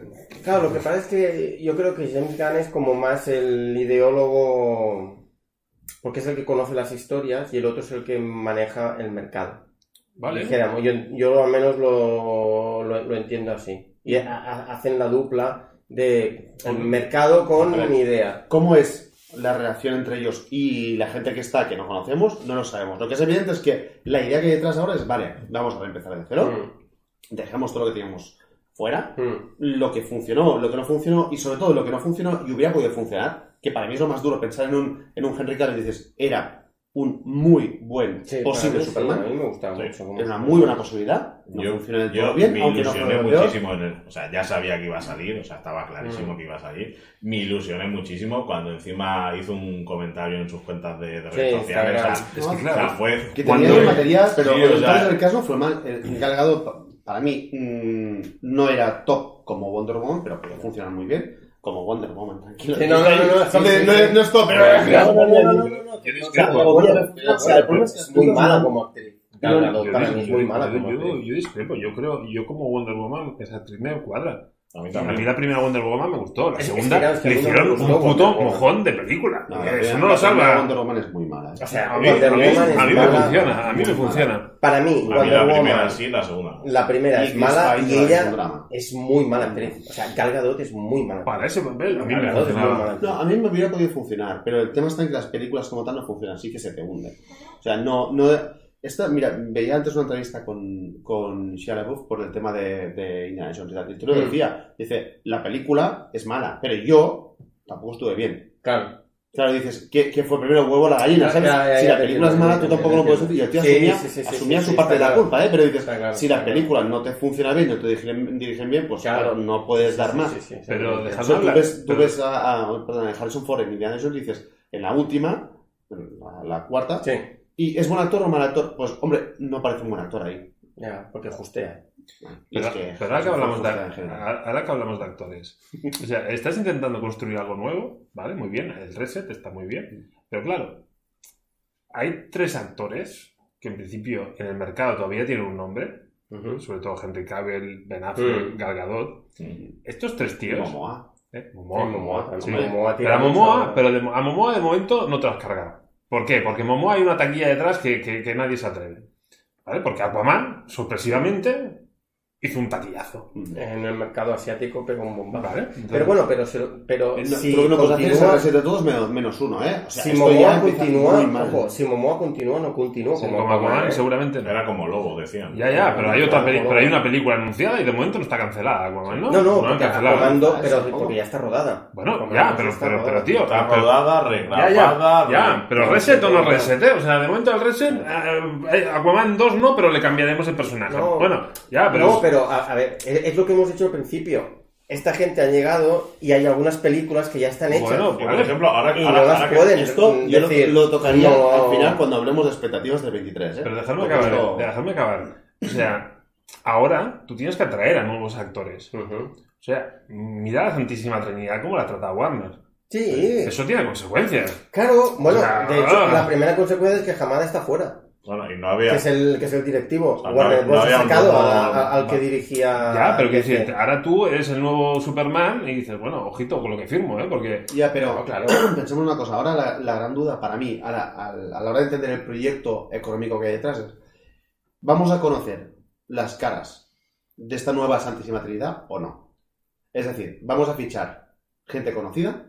Claro, lo que pasa es que yo creo que James Gunn es como más el ideólogo, porque es el que conoce las historias y el otro es el que maneja el mercado. Vale. Dijéramos, yo, yo al menos lo, lo, lo entiendo así. Y ha- ha- hacen la dupla de el mercado con mi idea. ¿Cómo es la relación entre ellos y la gente que está que no conocemos? No lo sabemos. Lo que es evidente es que la idea que hay detrás ahora es, vale, vamos a empezar de cero, Mm, dejamos todo lo que teníamos fuera, mm. lo que funcionó, lo que no funcionó y sobre todo lo que no funcionó y hubiera podido funcionar, que para mí es lo más duro pensar en un, en un Henry Cavill y dices, era un muy buen Sí, posible sí, Superman, a mí me gustaba Sí. mucho. como era una muy buena posibilidad, no yo, funciona del yo todo bien, me aunque ilusioné muchísimo en el, o sea, ya sabía que iba a salir, o sea, estaba clarísimo Mm. que iba a salir. Me ilusioné muchísimo cuando encima hizo un comentario en sus cuentas de, de Sí, redes sociales. O sea, Instagram. Es que o sea, claro, fue Que Cuando- tenía el material, pero Sí, en el caso del caso fue mal. Pa- para mí, mm, no era top como Wonder Woman, pero podía funcionar muy bien. Como Wonder Woman, tranquilo. Sí, no, no, no, no, sí, No, sí, no, sí. no es top, pero... No, no, no, no, el problema es que es muy mala como actriz. yo discrepo, yo creo, yo como Wonder Woman, esa actriz me cuadra. A mí A mí también. la primera Wonder Woman me gustó, la Es- es segunda que, claro, es que a le hicieron gustó un puto mojón de película. No, Eh, Eso no lo salva. Wonder Woman es muy mala. O sea, A mí, Wonder a mí- Woman es a mí me mala. funciona, a mí me funciona. Para mí, A mí la primera sí, la segunda. la primera es mala y ella es muy mala actriz. O sea, Gal Gadot es muy mala. Para ese papel, a mí me Gadot es muy funcionaba. mala. No, a mí me hubiera podido funcionar, pero el tema está en que las películas como tal no funcionan, sí que se te hunden. O sea, no... no esta, mira, veía antes una entrevista con, con Shia LaBeouf por el tema de, de Indiana Jones y tú lo decía, dice, la película es mala, pero yo tampoco estuve bien. Claro. Claro, dices, ¿qué, qué fue primero el huevo o la gallina? ¿sabes? ya, ya, si la te película es mala, tú te tampoco lo puedes decir. Y el tío Sí, asumía, sí, sí, sí, asumía sí, su sí, parte de la claro. culpa, ¿eh? Pero dices, claro, si la claro. película no te funciona bien, no te dirigen, dirigen bien, pues Claro. claro, no puedes dar más. Sí, sí, sí, Pero sí. dejad- O sea, tú ves, tú pero- ves a, a- perdón, a Harrison Ford en Indiana Jones y dices, en la última, la, la cuarta, Sí, ¿y es buen actor o mal actor? Pues, hombre, no parece un buen actor ahí. ya, porque justea. Pero, es que pero ahora, que hablamos de, ahora que hablamos actores, o sea, estás intentando construir algo nuevo, ¿vale? Muy bien, el reset está muy bien, pero claro, hay tres actores que en principio en el mercado todavía tienen un nombre, sobre todo Henry Cavill, Ben Affleck, Mm. Gal Gadot. Estos tres tíos, Momoa. ¿eh? Sí, Momoa, Momoa, sí. Momoa tiene Pero a Momoa, pero de- a Momoa de momento no te lo has cargado. ¿Por qué? Porque Momoa hay una taquilla detrás que, que- que nadie se atreve. ¿Vale? Porque Aquaman, sorpresivamente, hizo un taquillazo. En el mercado asiático pegó un bombazo. Vale, Pero bueno, pero, se- pero No, si no es continúa, de todos menos, menos uno, ¿eh? O sea, si Momoa ya continúa, ojo, si Momoa continúa, no continúa Sí, como Aquaman, ¿eh? seguramente no. Era como lobo, decían. Ya, ya, pero hay otra peli- pero hay una película anunciada y de momento no está cancelada, Aquaman, ¿no? No, no, han porque. Aquaman Ah, pero porque ya está rodada. Bueno, Aquaman ya, pero, pero, rodada. pero, tío, Está pero- rodada, Ya, regrabada. ya, ya, re- pero reset o no reset, ¿eh? O sea, de momento el reset, eh, Aquaman 2 no, pero le cambiaremos el personaje. No. Bueno, ya, pero... Pero a, a ver, es, es lo que hemos hecho al principio. Esta gente ha llegado y hay algunas películas que ya están hechas. Bueno, por ejemplo, ahora, y ahora- no las ahora que- pueden Esto yo lo, decir, lo tocaría no- al final cuando hablemos de expectativas del 23, ¿eh? Pero dejadme Porque acabar, esto- dejadme acabar. O sea, ahora tú tienes que atraer a nuevos actores. O sea, mira la Santísima Trinidad como la trata Warner. Sí, Eso tiene consecuencias. claro. Bueno, O sea, de hecho, ah. la primera consecuencia es que Hamada está fuera. Bueno, y no Que había. es el, que es el directivo. sea, no- Warner no Bros. había ha un sacado nuevo- a- a- al que dirigía. Ya, pero que decir, ahora tú eres el nuevo Superman y dices, bueno, ojito con lo que firmo, ¿eh? Porque... Ya, pero No, claro. pensemos una cosa. Ahora la, la gran duda para mí, ahora, al- a la hora de entender el proyecto económico que hay detrás, es, ¿vamos a conocer las caras de esta nueva Santísima Trinidad o no? Es decir, ¿vamos a fichar gente conocida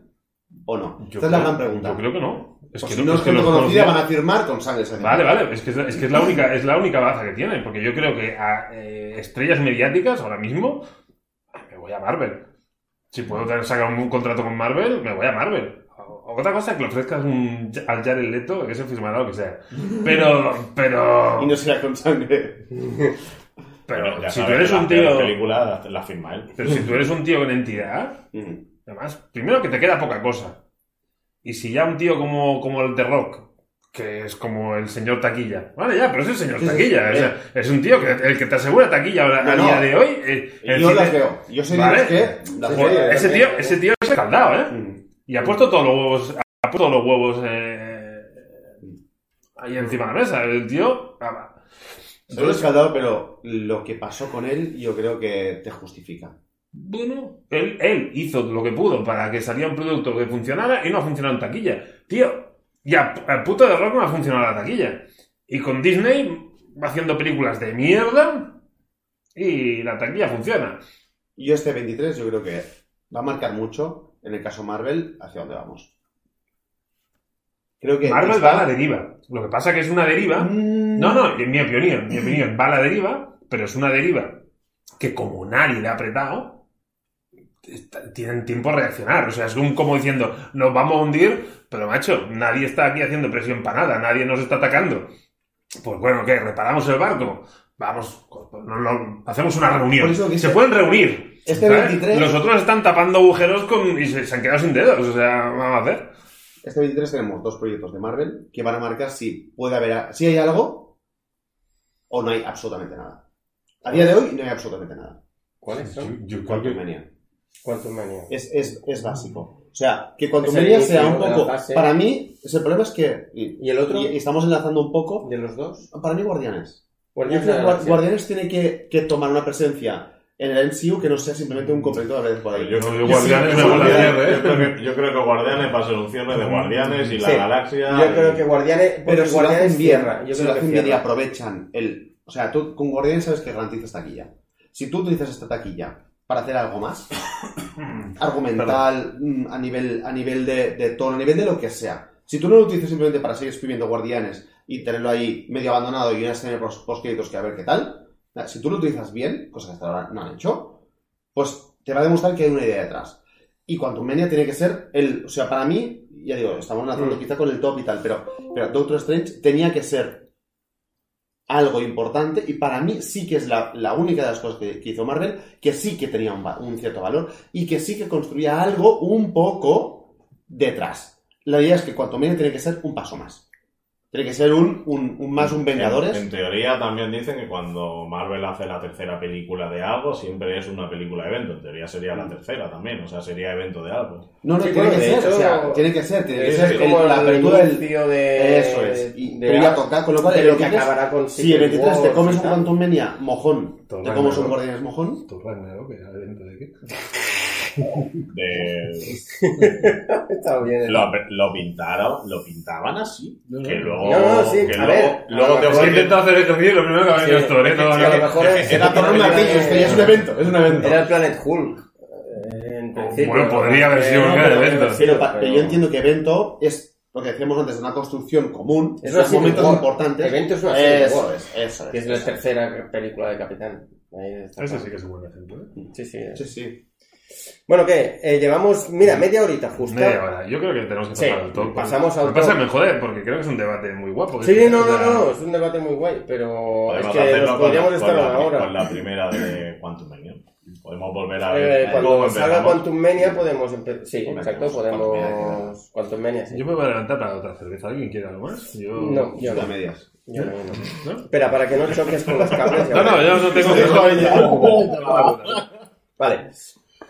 o no? Yo Esta es la creo- gran pregunta. Yo creo que no. Es Pues que, si no es que los conocida, van a firmar con sangre Vale, vale, es que es, es que es la única, es la única baza que tienen, porque yo creo que a eh, estrellas mediáticas ahora mismo me voy a Marvel. Si puedo sacar un, contrato con Marvel, me voy a Marvel. O- Otra cosa es que le ofrezcas un, al Jared Leto, que se firmará lo que sea. Pero, pero, Y no será con sangre. pero si tú eres un tío, películas la firma él. pero si tú eres un tío con entidad, Mm. Además, primero que te queda poca cosa. Y si ya un tío como, como el The Rock, que es como el señor taquilla. Vale, ya, pero es el señor Sí, taquilla. sí. o sea, es un tío que el que te asegura taquilla a, a No, no. día de hoy. eh, el Yo cine- las veo. Yo sé Vale. que las Sí, veo. sí, ese, tío, ese tío es escaldado, ¿eh? Mm. Y ha puesto todos los huevos. Ha puesto los huevos eh, ahí encima de la mesa. El tío. ah, Soy escaldado, pero lo que pasó con él yo creo que te justifica. Bueno, él, él hizo lo que pudo para que saliera un producto que funcionara y no ha funcionado en taquilla. Tío, y a- al puto de rock no ha funcionado la taquilla. Y con Disney va haciendo películas de mierda y la taquilla funciona. Y este 23 yo creo que va a marcar mucho, en el caso Marvel, hacia dónde vamos. Creo que Marvel está- va a la deriva. Lo que pasa que es una deriva. Mm, No, no, en mi opinión, en mi opinión, va a la deriva, pero es una deriva que como nadie le ha apretado, tienen tiempo a reaccionar. O sea, es un, como diciendo, nos vamos a hundir, pero macho, nadie está aquí haciendo presión para nada, nadie nos está atacando. Pues bueno, ¿qué? ¿Reparamos el barco? Vamos, no, no, hacemos una reunión. Se pueden reunir. este ¿sabes? 23 Los otros están tapando agujeros con, y se, se han quedado sin dedos. O sea, vamos a hacer. Este 23 tenemos dos proyectos de Marvel que van a marcar si puede haber, si hay algo o no hay absolutamente nada. A día de hoy no hay absolutamente nada. ¿Cuáles son? Yo, yo. Quantum Mania. Es, es, es básico. O sea, que Quantum Mania sea un poco... fase. Para mí, el problema es que... Y, ¿Y el otro? y- y estamos enlazando un poco... ¿De los dos? Para mí, Guardianes. Guardianes creo de que la Guar- Galaxia. Guardianes tiene que, que tomar una presencia en el MCU que no sea simplemente un completo de por ahí. Yo, No, yo- Guardianes sí, yo creo- cierre, ¿eh? yo creo que- Yo creo que Guardianes va a ser un cierre de Guardianes y la Sí. galaxia. Yo creo que Guardianes. Pero si lo Guardianes hacen bien. Yo si creo lo que hacen bien y aprovechan el... O sea, tú con Guardianes sabes que garantizas taquilla. Si tú utilizas esta taquilla para hacer algo más, argumental, mm, a nivel, a nivel de, de tono, a nivel de lo que sea. Si tú no lo utilizas simplemente para seguir exprimiendo Guardianes y tenerlo ahí medio abandonado y una escena post postcréditos que a ver qué tal, si tú lo utilizas bien, cosa que hasta ahora no han hecho, pues te va a demostrar que hay una idea detrás. Y Quantum Mania tiene que ser el... O sea, para mí, ya digo, estamos lanzando Mm. quizá con el top y tal, pero, pero Doctor Strange tenía que ser algo importante y para mí sí que es la, única de las cosas que, hizo Marvel que sí que tenía un, un cierto valor y que sí que construía algo un poco detrás. La idea es que Quantum Mania tiene que ser un paso más. Tiene que ser un, un, un más un Vengadores. En, en teoría también dicen que cuando Marvel hace la tercera película de algo, siempre es una película evento. En teoría sería la tercera también, o sea, sería evento de algo. No, no, Sí, tiene que de ser, hecho, o sea, tiene que ser, tiene que ser es el- como la apertura del... de. Eso es, y de pero ya Ash, toca, con lo cual pero que 23 acabará con Si el 23 te comes un. Quantum Mania mojón, te comes un. Guardianes mojón, Tu Ragnarok, que era evento de qué? de- Está bien. lo, lo pintaron, lo pintaban así. Que luego, No, no, sí, que a luego, ver, luego a te mejor ofrecen- intentado hacer ejercicio y lo primero que me ha venido Sí, esto, ¿eh? es que No, a no. lo mejor es- Era por un martillo, es que es un evento, es un evento. Era el Planet Hulk. eh, en principio. Bueno, podría haber sido un Eh, gran evento. Pero, pero- pero yo entiendo que evento es lo que decíamos antes, una construcción común, Es es Civil War. importantes. Evento es una Civil Eso War. es, eso Que es la tercera película de Capitán. Ahí está claro. sí que es un buen ejemplo, ¿eh? Sí, sí. Sí, sí. Bueno, ¿qué? Eh, llevamos, mira, media horita justo. Media hora. Yo creo que tenemos que Sí, pasar al top. pasamos al que pasa que me porque creo que es un debate muy guapo. Sí, Este, no, no, no, es un debate muy guay, pero es que nos podríamos la- estar con una la, hora. Con la primera de Quantum Mania. Podemos volver a Eh, ver. cuando cómo salga. Quantum Mania podemos empezar. Sí, exacto, podemos. Quantum Mania, sí. Yo me voy a levantar para otra cerveza. ¿Alguien quiere algo más? Yo... No, yo no. medias. Yo no, yo no. ¿No? Espera, para que no choques con los cables. No, no, yo no tengo Vale.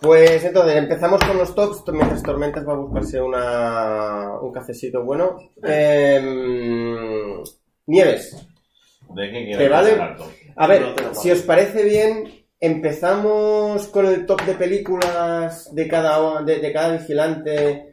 Pues entonces empezamos con los tops. Mientras Tormentas va a buscarse una, un cafecito bueno. Em, Nieves. ¿De qué ¿Te quieres vale? A ver, No si os parece bien, empezamos con el top de películas de cada, de, de cada vigilante.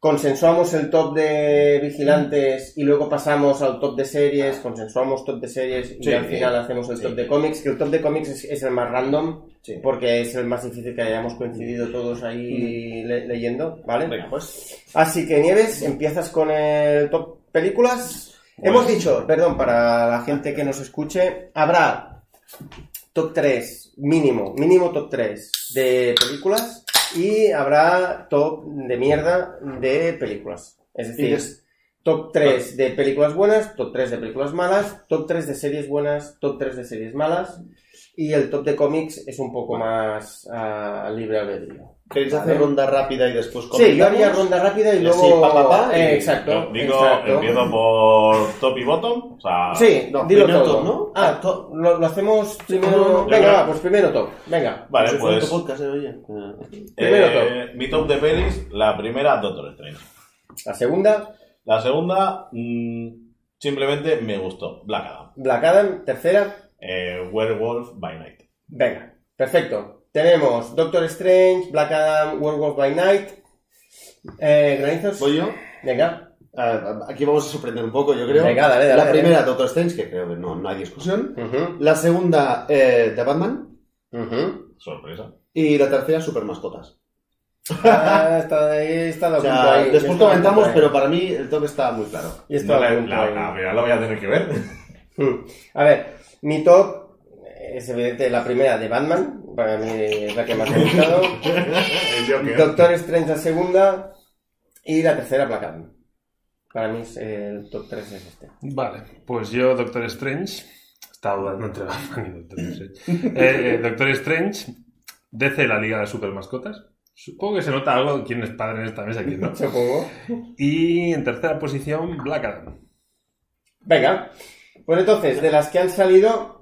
Consensuamos el top de vigilantes y luego pasamos al top de series. Consensuamos top de series y Sí, al final hacemos el sí. top de cómics. Que el top de cómics es, es el más random Sí. porque es el más difícil que hayamos coincidido todos ahí le- leyendo, ¿vale? Venga, pues. Así que Nieves, empiezas con el top películas. Hemos dicho, perdón, para la gente que nos escuche, habrá top 3, mínimo, mínimo top 3 de películas y habrá top de mierda de películas. Es decir, top 3 de películas buenas, top 3 de películas malas, top 3 de series buenas, top 3 de series malas y el top de cómics es un poco más ah, libre albedrío. ¿Queréis hacer ronda rápida y después Sí, yo comentamos? haría ronda rápida y luego... así, pa, pa, pa, y- Eh, exacto, Yo digo, exacto. empiezo por top y bottom. O sea, Sí, No, dilo primero todo. top, ¿no? Ah, to- lo, lo hacemos primero... no, no, Venga, creo- va, pues primero top. Venga. Vale, pues. podcast, eh, oye. Primero eh, mi top de pelis, la primera, Doctor Strange. La segunda, La segunda, mm, simplemente me gustó. Black Adam. Black Adam. Tercera, Eh, Werewolf by Night. venga. Perfecto. Tenemos Doctor Strange, Black Adam, Werewolf by Night. Eh, ¿Granizos? ¿Voy yo? Venga. Ah, Aquí vamos a sorprender un poco, yo creo. Venga, dale, dale, La dale. primera, Doctor Strange, que creo que no, no hay discusión. La segunda, eh, The Batman. Sorpresa. Y la tercera, Super Mascotas. Ah, está ahí, está O sea, ahí. después está comentamos, pero para mí el top está muy claro. Y está No, la la, la, voy a tener que ver. A ver, mi top es evidente la primera de Batman, para mí es la que más me ha gustado. Doctor Strange la segunda y la tercera Black Adam. Para mí es el top 3 es este. Vale, pues yo, Doctor Strange. Estaba dudando entre Batman y Doctor Strange. Eh, eh, Doctor Strange, DC la Liga de Super Mascotas. Supongo que se nota algo de quién es padre en esta mesa y quién no. Supongo. Y en tercera posición, Black Adam. Venga, pues entonces, de las que han salido,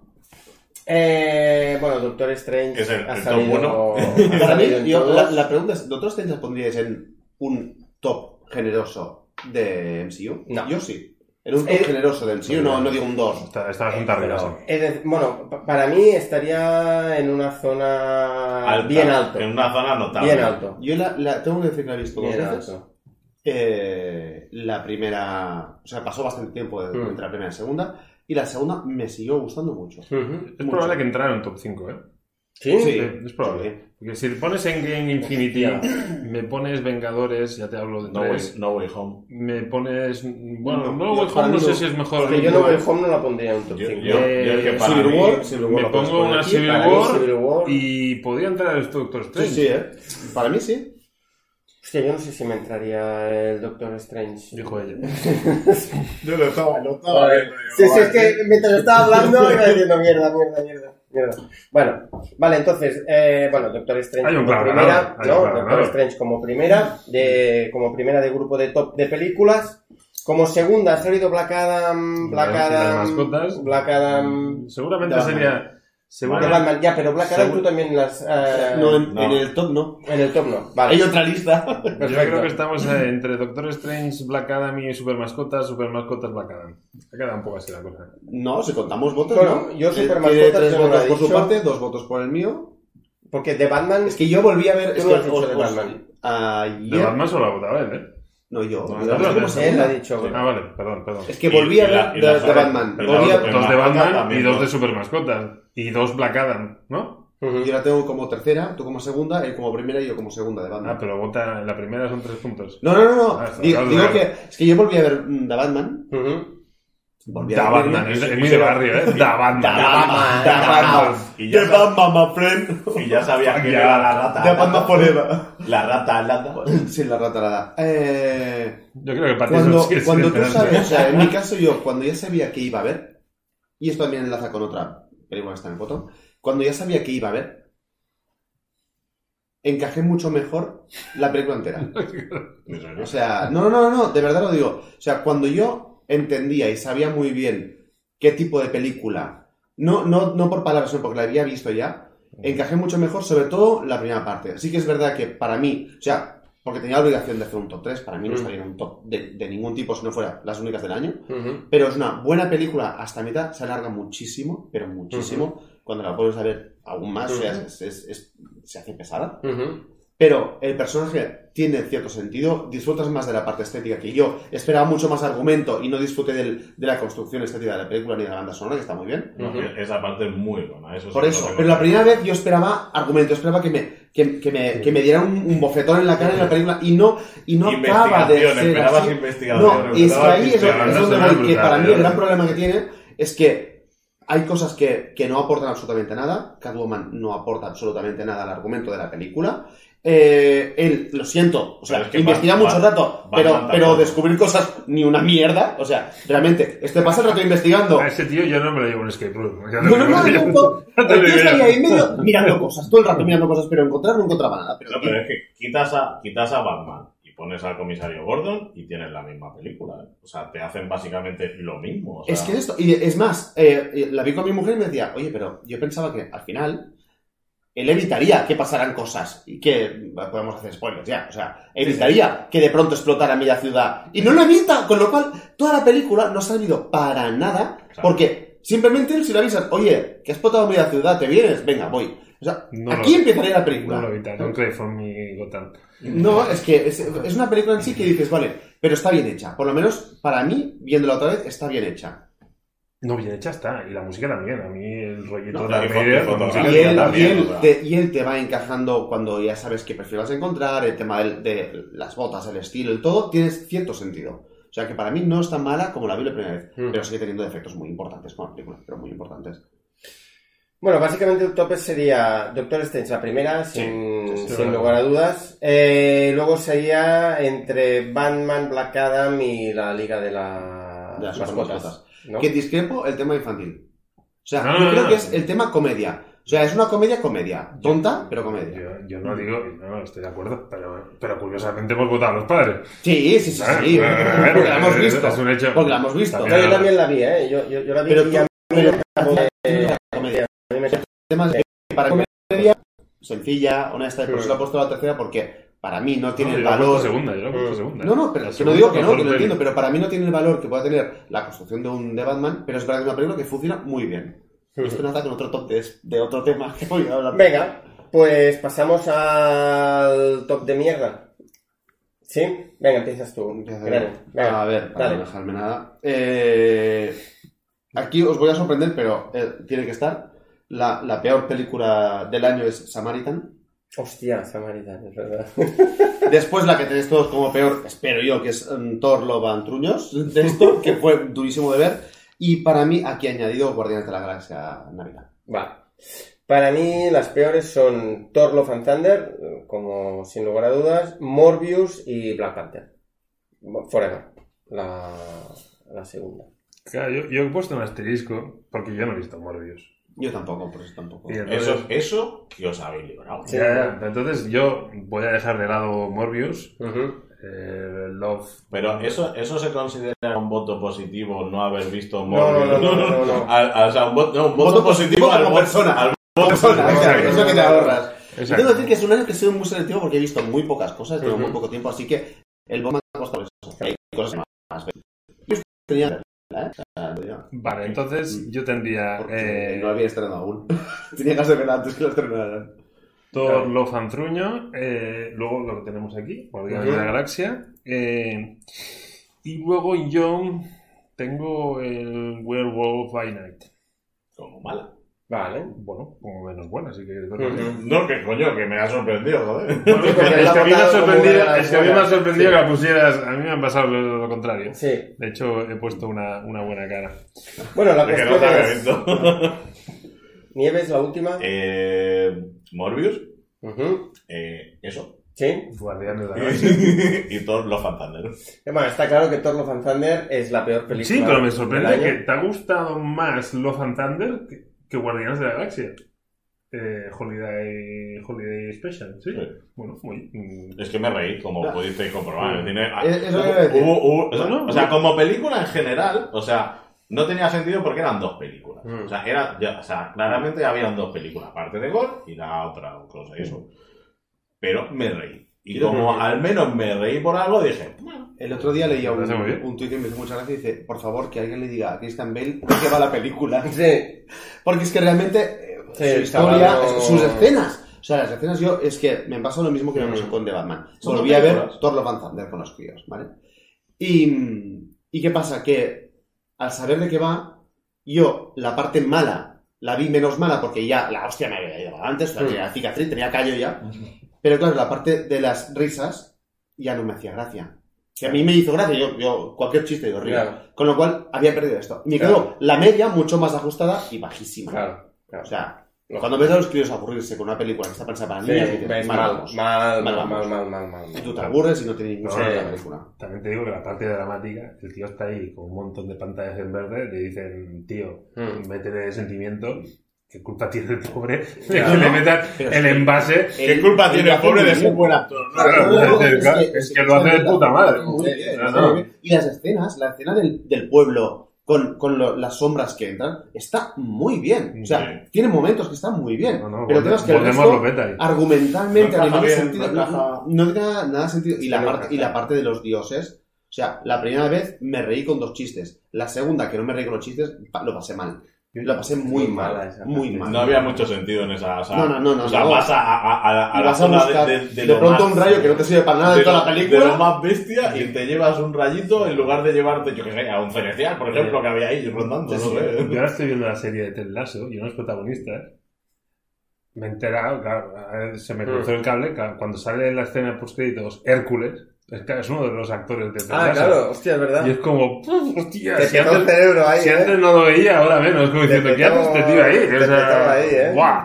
eh, bueno, Doctor Strange Es el- ha el top salido, uno. ha Para mí, yo- la, la pregunta es, ¿Doctor Strange la pondríais en un top generoso de MCU? No. Yo sí. En un top Eh, generoso de MCU, no, no digo un 2. Está, está bastante arriba, sí. Es decir, bueno, pa- para mí estaría en una zona Alta, bien alto. En una zona notable. Bien alto. Yo la, la- tengo que decir que la he visto dos Bien veces. alto. Eh, la primera, o sea, pasó bastante tiempo Mm. entre la primera y la segunda. Y la segunda me siguió gustando mucho. Es Mucho. probable que entrara en top 5, ¿eh? ¿Sí? Sí. es probable. Porque si pones en Game Infinity, me pones Vengadores, ya te hablo de No way, tres. no way home. Me pones. Bueno, No, Way Home no sé si es mejor. Que yo no Way Home no la pondría en top Yo, 5. yo, yo es que Eh, para Civil mí- War, Civil War me pongo una. Civil War Civil War. y podría entrar el Doctor Sí, Strange. sí, ¿eh? Para mí sí. Hostia, yo no sé si me entraría el Doctor Strange. Dijo ella. Yo lo estaba, lo estaba Vale. viendo, yo, Sí, sí, es que mientras estaba hablando iba diciendo mierda, mierda, mierda, mierda. Bueno, vale, entonces, eh, bueno, Doctor Strange como claro primera, un ¿no? claro Doctor. Strange como primera, de, como primera de grupo de top de películas. Como segunda ha salido Black Adam, Black Adam, mascotas. Black Adam, Seguramente sería. De Seguramente. Batman. Ya, pero Black Adam tú también las... eh, No, en, no. en el top no. en el top no. Vale, Hay otra lista. Yo creo que estamos eh, entre Doctor Strange, Black Adam y Super Mascotas, Super Mascotas, Black Adam. Ha quedado un poco así la cosa. No, si contamos votos, Bueno, ¿no? yo Él Super Mascotas tres votos por su parte, dos votos por el mío. Porque de Batman... Es que yo volví a ver. Es no que has dicho os- de os- Batman. ayer- De Batman solo ha votado él, ¿eh? No, yo. No, yo no, no. Él ha dicho... Ah, vale, perdón, perdón. Es que volví a la- de, la de Batman. Volví a- dos de Batman también, y dos de Super Mascotas. Y dos Black Adam, ¿no? Ujú. Yo la tengo como tercera, tú como segunda, él como primera y yo como segunda de Batman. Ah, pero vota en la primera son tres puntos. No, no, no, no. Ah, digo que es que yo volví a ver mm, The Batman. Ujú. Volví Da a Batman, es, muy de barrio, ¿eh? Da Batman. Da Batman, Da da Batman. Y ya, The Batman, my friend. y ya sabías que era la rata. The Batman forever. La rata alada. Sí, la rata la da. Eh, Yo creo que Pattinson cuando sí cuando tú sabes, o sea, en mi caso yo, cuando ya sabía que iba a ver, y esto también enlaza con otra película que está en el botón, cuando ya sabía que iba a ver, encajé mucho mejor la película entera. O sea, no, no, no, no, de verdad lo digo. O sea, cuando yo entendía y sabía muy bien qué tipo de película, no, no, no por palabras, sino porque la había visto ya, encajé mucho mejor, sobre todo la primera parte. Sí que es verdad que para mí, o sea, porque tenía la obligación de hacer un top 3, para mí no estaría en un top de, de ningún tipo si no fuera las únicas del año, Ujú. pero es una buena película hasta mitad, se alarga muchísimo, pero muchísimo. Cuando la vuelves a ver aún más, o sea, es- es- es- se hace pesada. Pero el personaje tiene cierto sentido, disfrutas más de la parte estética que yo. Esperaba mucho más argumento y no disfruté del- de la construcción estética de la película ni de la banda sonora, que está muy bien. No. Esa parte es muy buena. Eso Por eso, pero la primera vez yo esperaba argumento, esperaba que me, que, que me, que me dieran un, un bofetón en la cara en la película y no, y no acaba de ser esperabas así. No, y es que ahí es, donde voy, que para mí el gran problema que tiene es que hay cosas que, que no aportan absolutamente nada. Catwoman no aporta absolutamente nada al argumento de la película. Eh, él, lo siento, o sea, Pero es que investiga mucho rato, Batman pero, pero descubrir cosas ni una mierda. O sea, realmente, este pasa el rato investigando. A ese tío yo no me lo llevo en escape room. No, no, no, ya- no, ahí medio mirando cosas, todo el rato mirando cosas, pero encontrar no encontraba nada. Pero, No, pero es que quitas a, quitas a Batman y pones al comisario Gordon y tienes la misma película. ¿eh? O sea, te hacen básicamente lo mismo. o sea, Es que esto, y es más, eh, eh, la vi con mi mujer y me decía, oye, pero yo pensaba que al final él evitaría que pasaran cosas y que podemos hacer spoilers ya, o sea, evitaría que de pronto explotara media ciudad y no lo evita, con lo cual toda la película no ha servido para nada porque simplemente si le avisas, oye, que ha explotado media ciudad, ¿te vienes? Venga, voy. O sea, No aquí empezaría la película. No lo evita, no Gotham. No, es que es, es una película en sí que dices, vale, pero está bien hecha. Por lo menos, para mí, viéndola otra vez, está bien hecha. No, bien hecha está. Y la música también. A mí el rollito No, fotografía música Y él, está y, bien. él te, y él te va encajando cuando ya sabes qué perfil vas a encontrar, el tema del- de, las botas, el estilo, el todo, tienes cierto sentido. O sea que para mí no es tan mala como la vi la primera vez, Mm. pero sigue teniendo defectos muy importantes como la película, pero muy importantes. Bueno, básicamente el tope sería Doctor Strange, la primera, sin, sí, lugar a dudas. Eh, luego sería entre Batman, Black Adam y la Liga de, la... De las Mascotas. Supermascotas. ¿No? Que discrepo el tema infantil. O sea, No, yo no, creo no. que es el tema comedia. O sea, es una comedia comedia. Tonta, pero comedia. Yo, yo no digo, no, no, estoy de acuerdo, pero, pero curiosamente hemos votado a los padres. Sí, sí, sí, Ah, sí. Porque la hemos visto. Es un hecho. Porque la hemos visto. También. No, yo también la vi, ¿eh? Yo, yo, yo la vi Pero y a tú- mí pero- me acabó de- comedia. a mí me- El tema es que para comedia sencilla, honesta, y por Mm. eso la he puesto la tercera porque para mí no tiene No, el yo la he puesto valor. segunda, yo la he puesto Mm. segunda. No, no, pero La que no digo que no, que lo entiendo, pero para mí no tiene el valor que pueda tener la construcción de un de Batman, pero es verdad que es una película que funciona muy bien. Esto nota con otro top de, de otro tema que voy a hablar. Venga, pues pasamos al top de mierda. ¿Sí? Venga, empiezas tú. Venga, A ver, para dale. no dejarme nada. Eh, aquí os voy a sorprender, pero eh, tiene que estar. La, la peor película del año es Samaritan. Hostia, Samaritan, es verdad. Después la que tenéis todos como peor, espero yo, que es mm, Thor Love and Truños, de esto, que fue durísimo de ver. Y para mí, aquí he añadido Guardianes de la Galaxia Navidad. Va. Para mí las peores son Thor Love and Thunder, como sin lugar a dudas, Morbius y Black Panther. Forever, la, la segunda. Claro, yo, yo he puesto un asterisco porque yo no he visto Morbius. Yo tampoco, por eso tampoco. Entonces- Eso, eso que os habéis librado. Sí. Ya, ya, entonces yo voy a dejar de lado Morbius, eh, Love. Pero eso, eso se considera un voto positivo no haber visto No, no, Morbius. no, no, no, no. Al- al- o sea, un voto, no, un voto, Voto positivo, al como voto- persona. al Persona, Exacto. exacto, es lo que te ahorras. Exacto. tengo que decir que es un año que he sido muy selectivo porque he visto muy pocas cosas, tengo muy poco tiempo, así que el bomba me ha costado eso. Hay cosas más. Yo tenía ¿eh? Vale, entonces yo tendría. eh, no había estrenado aún. tenía que verla antes que la estrenaran. Thor Claro. Love and Truño, eh, luego lo que tenemos aquí, Guardianes de la Galaxia, eh, y luego yo tengo el Werewolf by Night. Como mala. Vale. Bueno, como menos buena, así que... No, que coño, que me ha sorprendido, joder. Es que, a mí me ha sorprendido, es que a mí me ha buenas. sorprendido Sí. que la pusieras, a mí me han pasado lo, lo contrario. Sí. De hecho, he puesto una, una buena cara. Bueno, la De que no cuestión había es... visto. Nieves, la última. eh, Morbius, eh, eso. Sí. Guardianes de la Galaxia. y todos los Thunder. Eh, Bueno, está claro que Thor Love and Thunder es la peor película Sí, pero me sorprende que te ha gustado más Love and Thunder que, que Guardianes de la Galaxia. Eh, Holiday, Holiday Special, ¿sí? Sí. Bueno, muy... mm, Es que me reí, como Ah. pudisteis comprobar. en el cine. Ah, Es- es lo que hubo- iba a decir. hubo- hubo- o sea, No, no, o sea, como película en general, o sea, no tenía sentido porque eran dos películas. Mm. O sea, era, ya- o sea, claramente habían dos películas, aparte de Gore y la otra cosa y eso. Pero me reí. Y como que- al menos me reí por algo, dije, El otro día leía Me un, un tuit que me hizo mucha gracia y dice, por favor, que alguien le diga a Christian Bale de qué va la película. Sí. Porque es que realmente eh, Sí, su el historia, caballo- sus escenas. O sea, las escenas yo, es que me pasó lo mismo que me Mm. pasó con The Batman. Volví a ver. Thor Love and Thunder con los críos, ¿vale? Y, ¿y qué pasa? Que al saber de qué va, yo la parte mala la vi menos mala porque ya la hostia me había llegado antes, o sea, Mm. tenía cicatriz, tenía callo ya. Pero claro, la parte de las risas ya no me hacía gracia. Que a mí me hizo gracia, yo, yo cualquier chiste digo río. Claro, Con lo cual había perdido esto. Me Claro. quedó la media mucho más ajustada y bajísima. claro. claro. O sea, cuando ves a los críos aburrirse con una película que está pensada para Sí, niños, dices, ves mal mal, vamos. mal, Mal mal, vamos. mal, mal, mal, mal. Y tú te aburres y no tienes ningún No, sentido sí. la película. También te digo que la parte dramática, el tío está ahí con un montón de pantallas en verde, le dicen, tío, Mm. métele sentimiento, ¿qué culpa tiene el pobre de Claro. que le metan Pero el envase? ¿qué culpa tiene el pobre de ser buen actor? Es, es que, que- es que lo hace de puta madre. Y las escenas, la escena del, del pueblo con, con lo- las sombras que entran, está muy bien. O sea, Sí. tiene momentos que están muy bien. No, no, pero es que el resto, argumentalmente, No a encaja nivel bien, sentido, no no, tiene nada, sentido. Y la, parte, encaja. y la parte de los dioses, o sea, la primera vez me reí con dos chistes. La segunda, que no me reí con los chistes, lo pasé mal. Lo pasé muy mal. mala esa Muy mal. No había mucho sentido en esa. O sea, No, no, no, no, O sea, no. vas a, a, a, a la vas a zona buscar de, de, de, de lo pronto más- un rayo que no te sirve para nada de, de toda lo- la De lo película. más bestia y te llevas un rayito en lugar de llevarte, yo qué sé, a un celestial, por ejemplo, que había ahí rondando. Sí, no sí. sé. Yo ahora estoy viendo la serie de Ted Lasso y uno de los protagonistas me he enterado, claro, se me cruzó el cable ca- cuando sale en la escena de postcréditos Hércules, es, que es uno de los actores de Ted Ah, claro, hostia, es verdad. Y es como, "Puf, hostia, Te si petó el antes, cerebro ahí, si ¿eh? antes no lo veía, ahora menos, como diciendo, ¿qué hace este tío ahí? te O sea, ahí, ¿eh? ¡guau!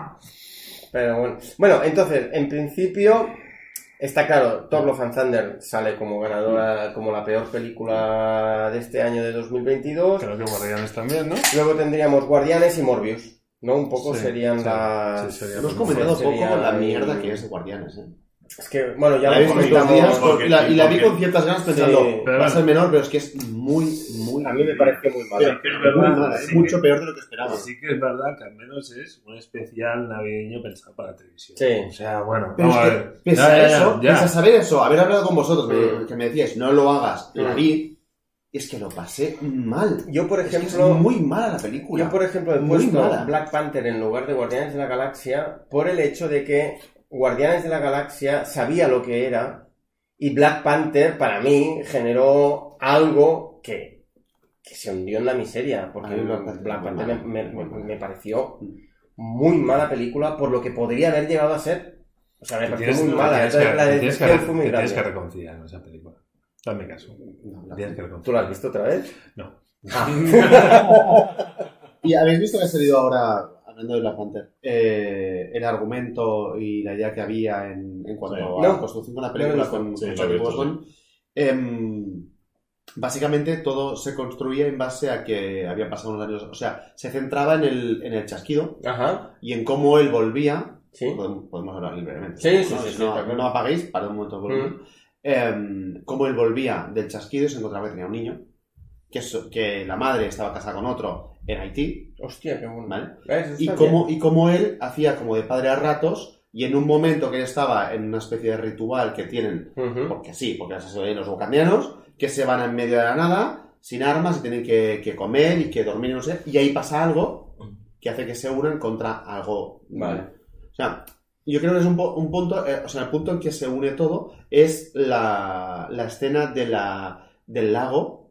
Pero bueno. Bueno, entonces, en principio, está claro, Thor Love and Thunder sale como ganadora, como la peor película de este año de 2022. Creo que Guardianes también, ¿no? Luego tendríamos Guardianes y Morbius, ¿no? Un poco Sí, serían sí, las... sí, sería Hemos comentado poco la mierda que es de Guardianes, ¿eh? Es que, bueno, ya la lo comentamos... días porque- la, y la vi con ciertas ganas pensando, Sí, pero va a bueno. ser menor, pero es que es muy, muy... A mí me pareció muy es mala, es sí mucho que- peor de lo que esperaba. Sí que es verdad que al menos es un especial navideño pensado para televisión. Sí. O sea, bueno, Pero vamos es a que, ver. pese Ya, a eso, ya. pese a saber eso, haber hablado con vosotros, me- Mm. que me decíais, no lo hagas, la Mm. vi, es que lo pasé mal. Yo, por Es que ejemplo... es muy mala la película. Yo, por ejemplo, he puesto. Black Panther en lugar de Guardianes de la Galaxia por el hecho de que Guardianes de la Galaxia sabía lo que era y Black Panther, para mí, generó algo que, que se hundió en la miseria. Porque A mí Black Panther Black me, pareció muy mala película por lo que podría haber llegado a ser. O sea, me pareció tienes, muy mala. tienes que, la te tienes que, fue muy tienes que reconciliar con esa película. Dame caso. No, Te la- tienes que ¿Tú la has visto otra vez? No. Y habéis visto que ha salido ahora, hablando de Black Panther, eh, el argumento y la idea que había en, en cuanto Sí. a No. la construcción de una película No con, Sí, con visto, Boseman. Em, básicamente todo se construía en base a que habían pasado unos años, o sea, se centraba en el, en el chasquido Ajá. y en cómo él volvía. Sí. Podemos, podemos hablar libremente. Sí, sí, no, sí, no, apaguéis para un momento. volumen. Em, cómo él volvía del chasquido y se encontraba que tenía un niño. Que, so- que la madre estaba casada con otro en Haití. Hostia, qué bueno. ¿Vale? ¿Ves? Y cómo, y cómo él hacía como de padre a ratos y en un momento que él estaba en una especie de ritual que tienen, bien. Ujú. porque sí, porque así se los wakandianos, que se van en medio de la nada, sin armas y tienen que, que comer y que dormir y no sé, y ahí pasa algo que hace que se unan contra algo. Vale. O sea, yo creo que es un, po- un punto, eh, o sea, el punto en que se une todo es la, la escena de la, del lago,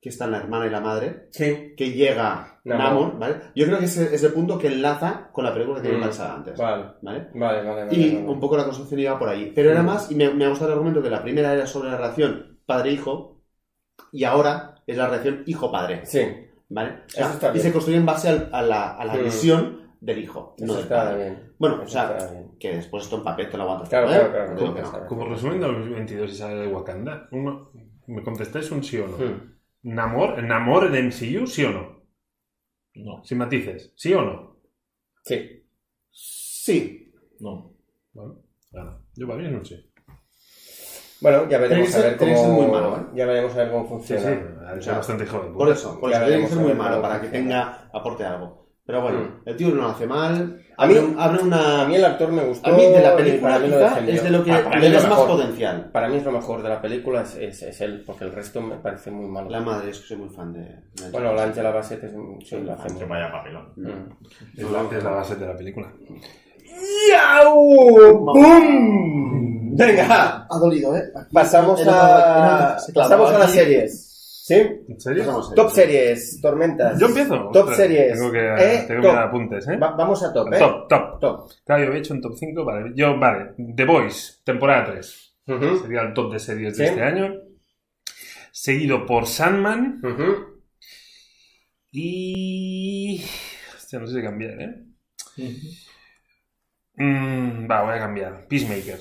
que están la hermana y la madre, Sí. que llega Namor. Namor, ¿vale? Yo creo que ese es el punto que enlaza con la película que tiene Mm. pensada antes, Vale, ¿vale? vale, vale. vale, Y vale. un poco la construcción iba por ahí. Pero era Mm. más, y me, me ha gustado el argumento que la primera era sobre la relación padre-hijo, y ahora es la relación hijo-padre, Sí, ¿vale? O Eso sea, y se construye en base al- a la, a la Mm. visión del hijo, no eso del está padre. bien. Bueno, o Eso sea, está bien. que después esto en papel te lo aguantas. Claro, ¿eh? claro, claro, claro. que no. Como resumen de 2022 y sale de Wakanda, uno- ¿me contestáis un sí o no? ¿Namor, ¿Namor en MCU, sí o no? No, Sin matices, ¿sí o no? Sí. Sí. no. Bueno, gana. Yo para mí es un sí. Bueno, ya veremos a ver cómo... muy malo, ¿eh? Ya veremos a ver cómo Sí, funciona. sí, ha de ser bastante joven. Por eso, por Ya eso tiene que veremos ser muy malo para que tenga, aporte algo. Pero bueno, Mm. el tío no lo hace mal. A mí- abre, un- abre una. A mí el actor me gustó. A mí de la película para mí lo es de lo que Ah, para mí le lo más potencial. Para mí es lo mejor de la película, es, es, es él, porque el resto me parece muy malo. La madre, es que soy muy fan de. de Bueno, la Angela Bassett es, sí, lo hace Que muy vaya papelón. Mm. Es la, es la base de la película. ¡Yau! ¡Bum! Venga, Ha dolido, ¿eh? pasamos Era- a, pasamos a las series. ¿Sí? ¿En serio? Pasamos a Top series, tormentas. Yo empiezo. Top Ostras, series. Tengo que, Eh, tengo que dar apuntes, ¿eh? Va- vamos a top, ¿eh? Top, top. Top. Claro, yo he hecho un top 5. Vale. Yo, vale. The Boys, temporada 3. Ujú, Sería el top de series Sí. de este año. Seguido por Sandman. ujú. Y. Hostia, no sé si cambiar, ¿eh? Mm, va, voy a cambiar. Peacemaker.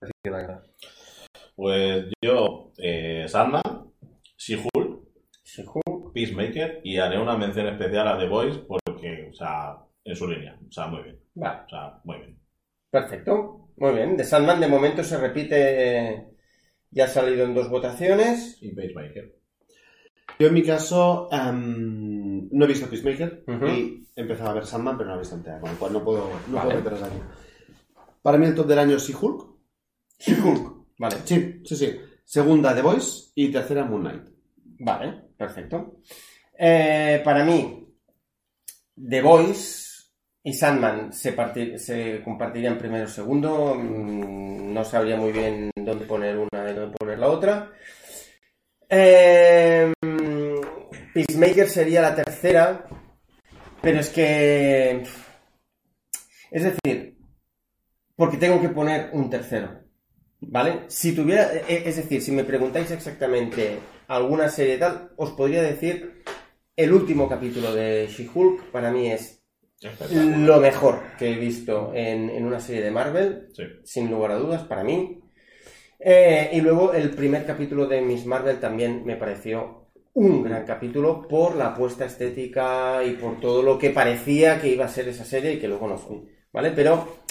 Así que la cara. Pues yo, eh, Sandman, She-Hulk. Peacemaker y haré una mención especial a The Voice porque, o sea, en su línea. O sea, muy bien. Vale, O sea, muy bien. perfecto. Muy bien. De Sandman de momento se repite. Ya ha salido en dos votaciones. Y Pacemaker. Yo en mi caso em, no he visto Peacemaker Ujú. y he empezado a ver Sandman, pero no he visto entera, con lo cual no puedo, no Vale. puedo meterlas aquí. Para mí el top del año es She-Hulk. She-Hulk. Vale. Sí, sí, sí. Segunda The Voice y tercera Moon Knight. Vale, perfecto. Eh, para mí, The Voice y Sandman se, se compartirían primero y segundo. Mm, No sabría muy bien dónde poner una y dónde poner la otra. Eh, Peacemaker sería la tercera, pero es que... Es decir, porque tengo que poner un tercero. ¿Vale? Si tuviera, e- es decir, si me preguntáis exactamente alguna serie tal, os podría decir el último capítulo de She-Hulk para mí es lo mejor que he visto en, en una serie de Marvel, Sí. sin lugar a dudas, para mí. Eh, y luego el primer capítulo de Miss Marvel también me pareció un gran capítulo por la apuesta estética y por todo lo que parecía que iba a ser esa serie y que luego no fue. ¿Vale? Pero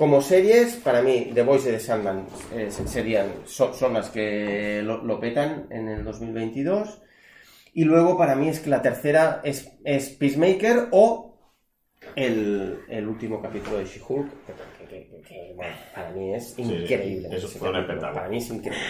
como series, para mí, The Voice y The Sandman eh, serían, son, son las que lo, lo petan en el 2022. Y luego para mí es que la tercera es, es Peacemaker o el, el último capítulo de She-Hulk, que, que- que- que, bueno, para mí es sí, increíble. eso ese fue un capítulo. espectáculo. Para mí es increíble.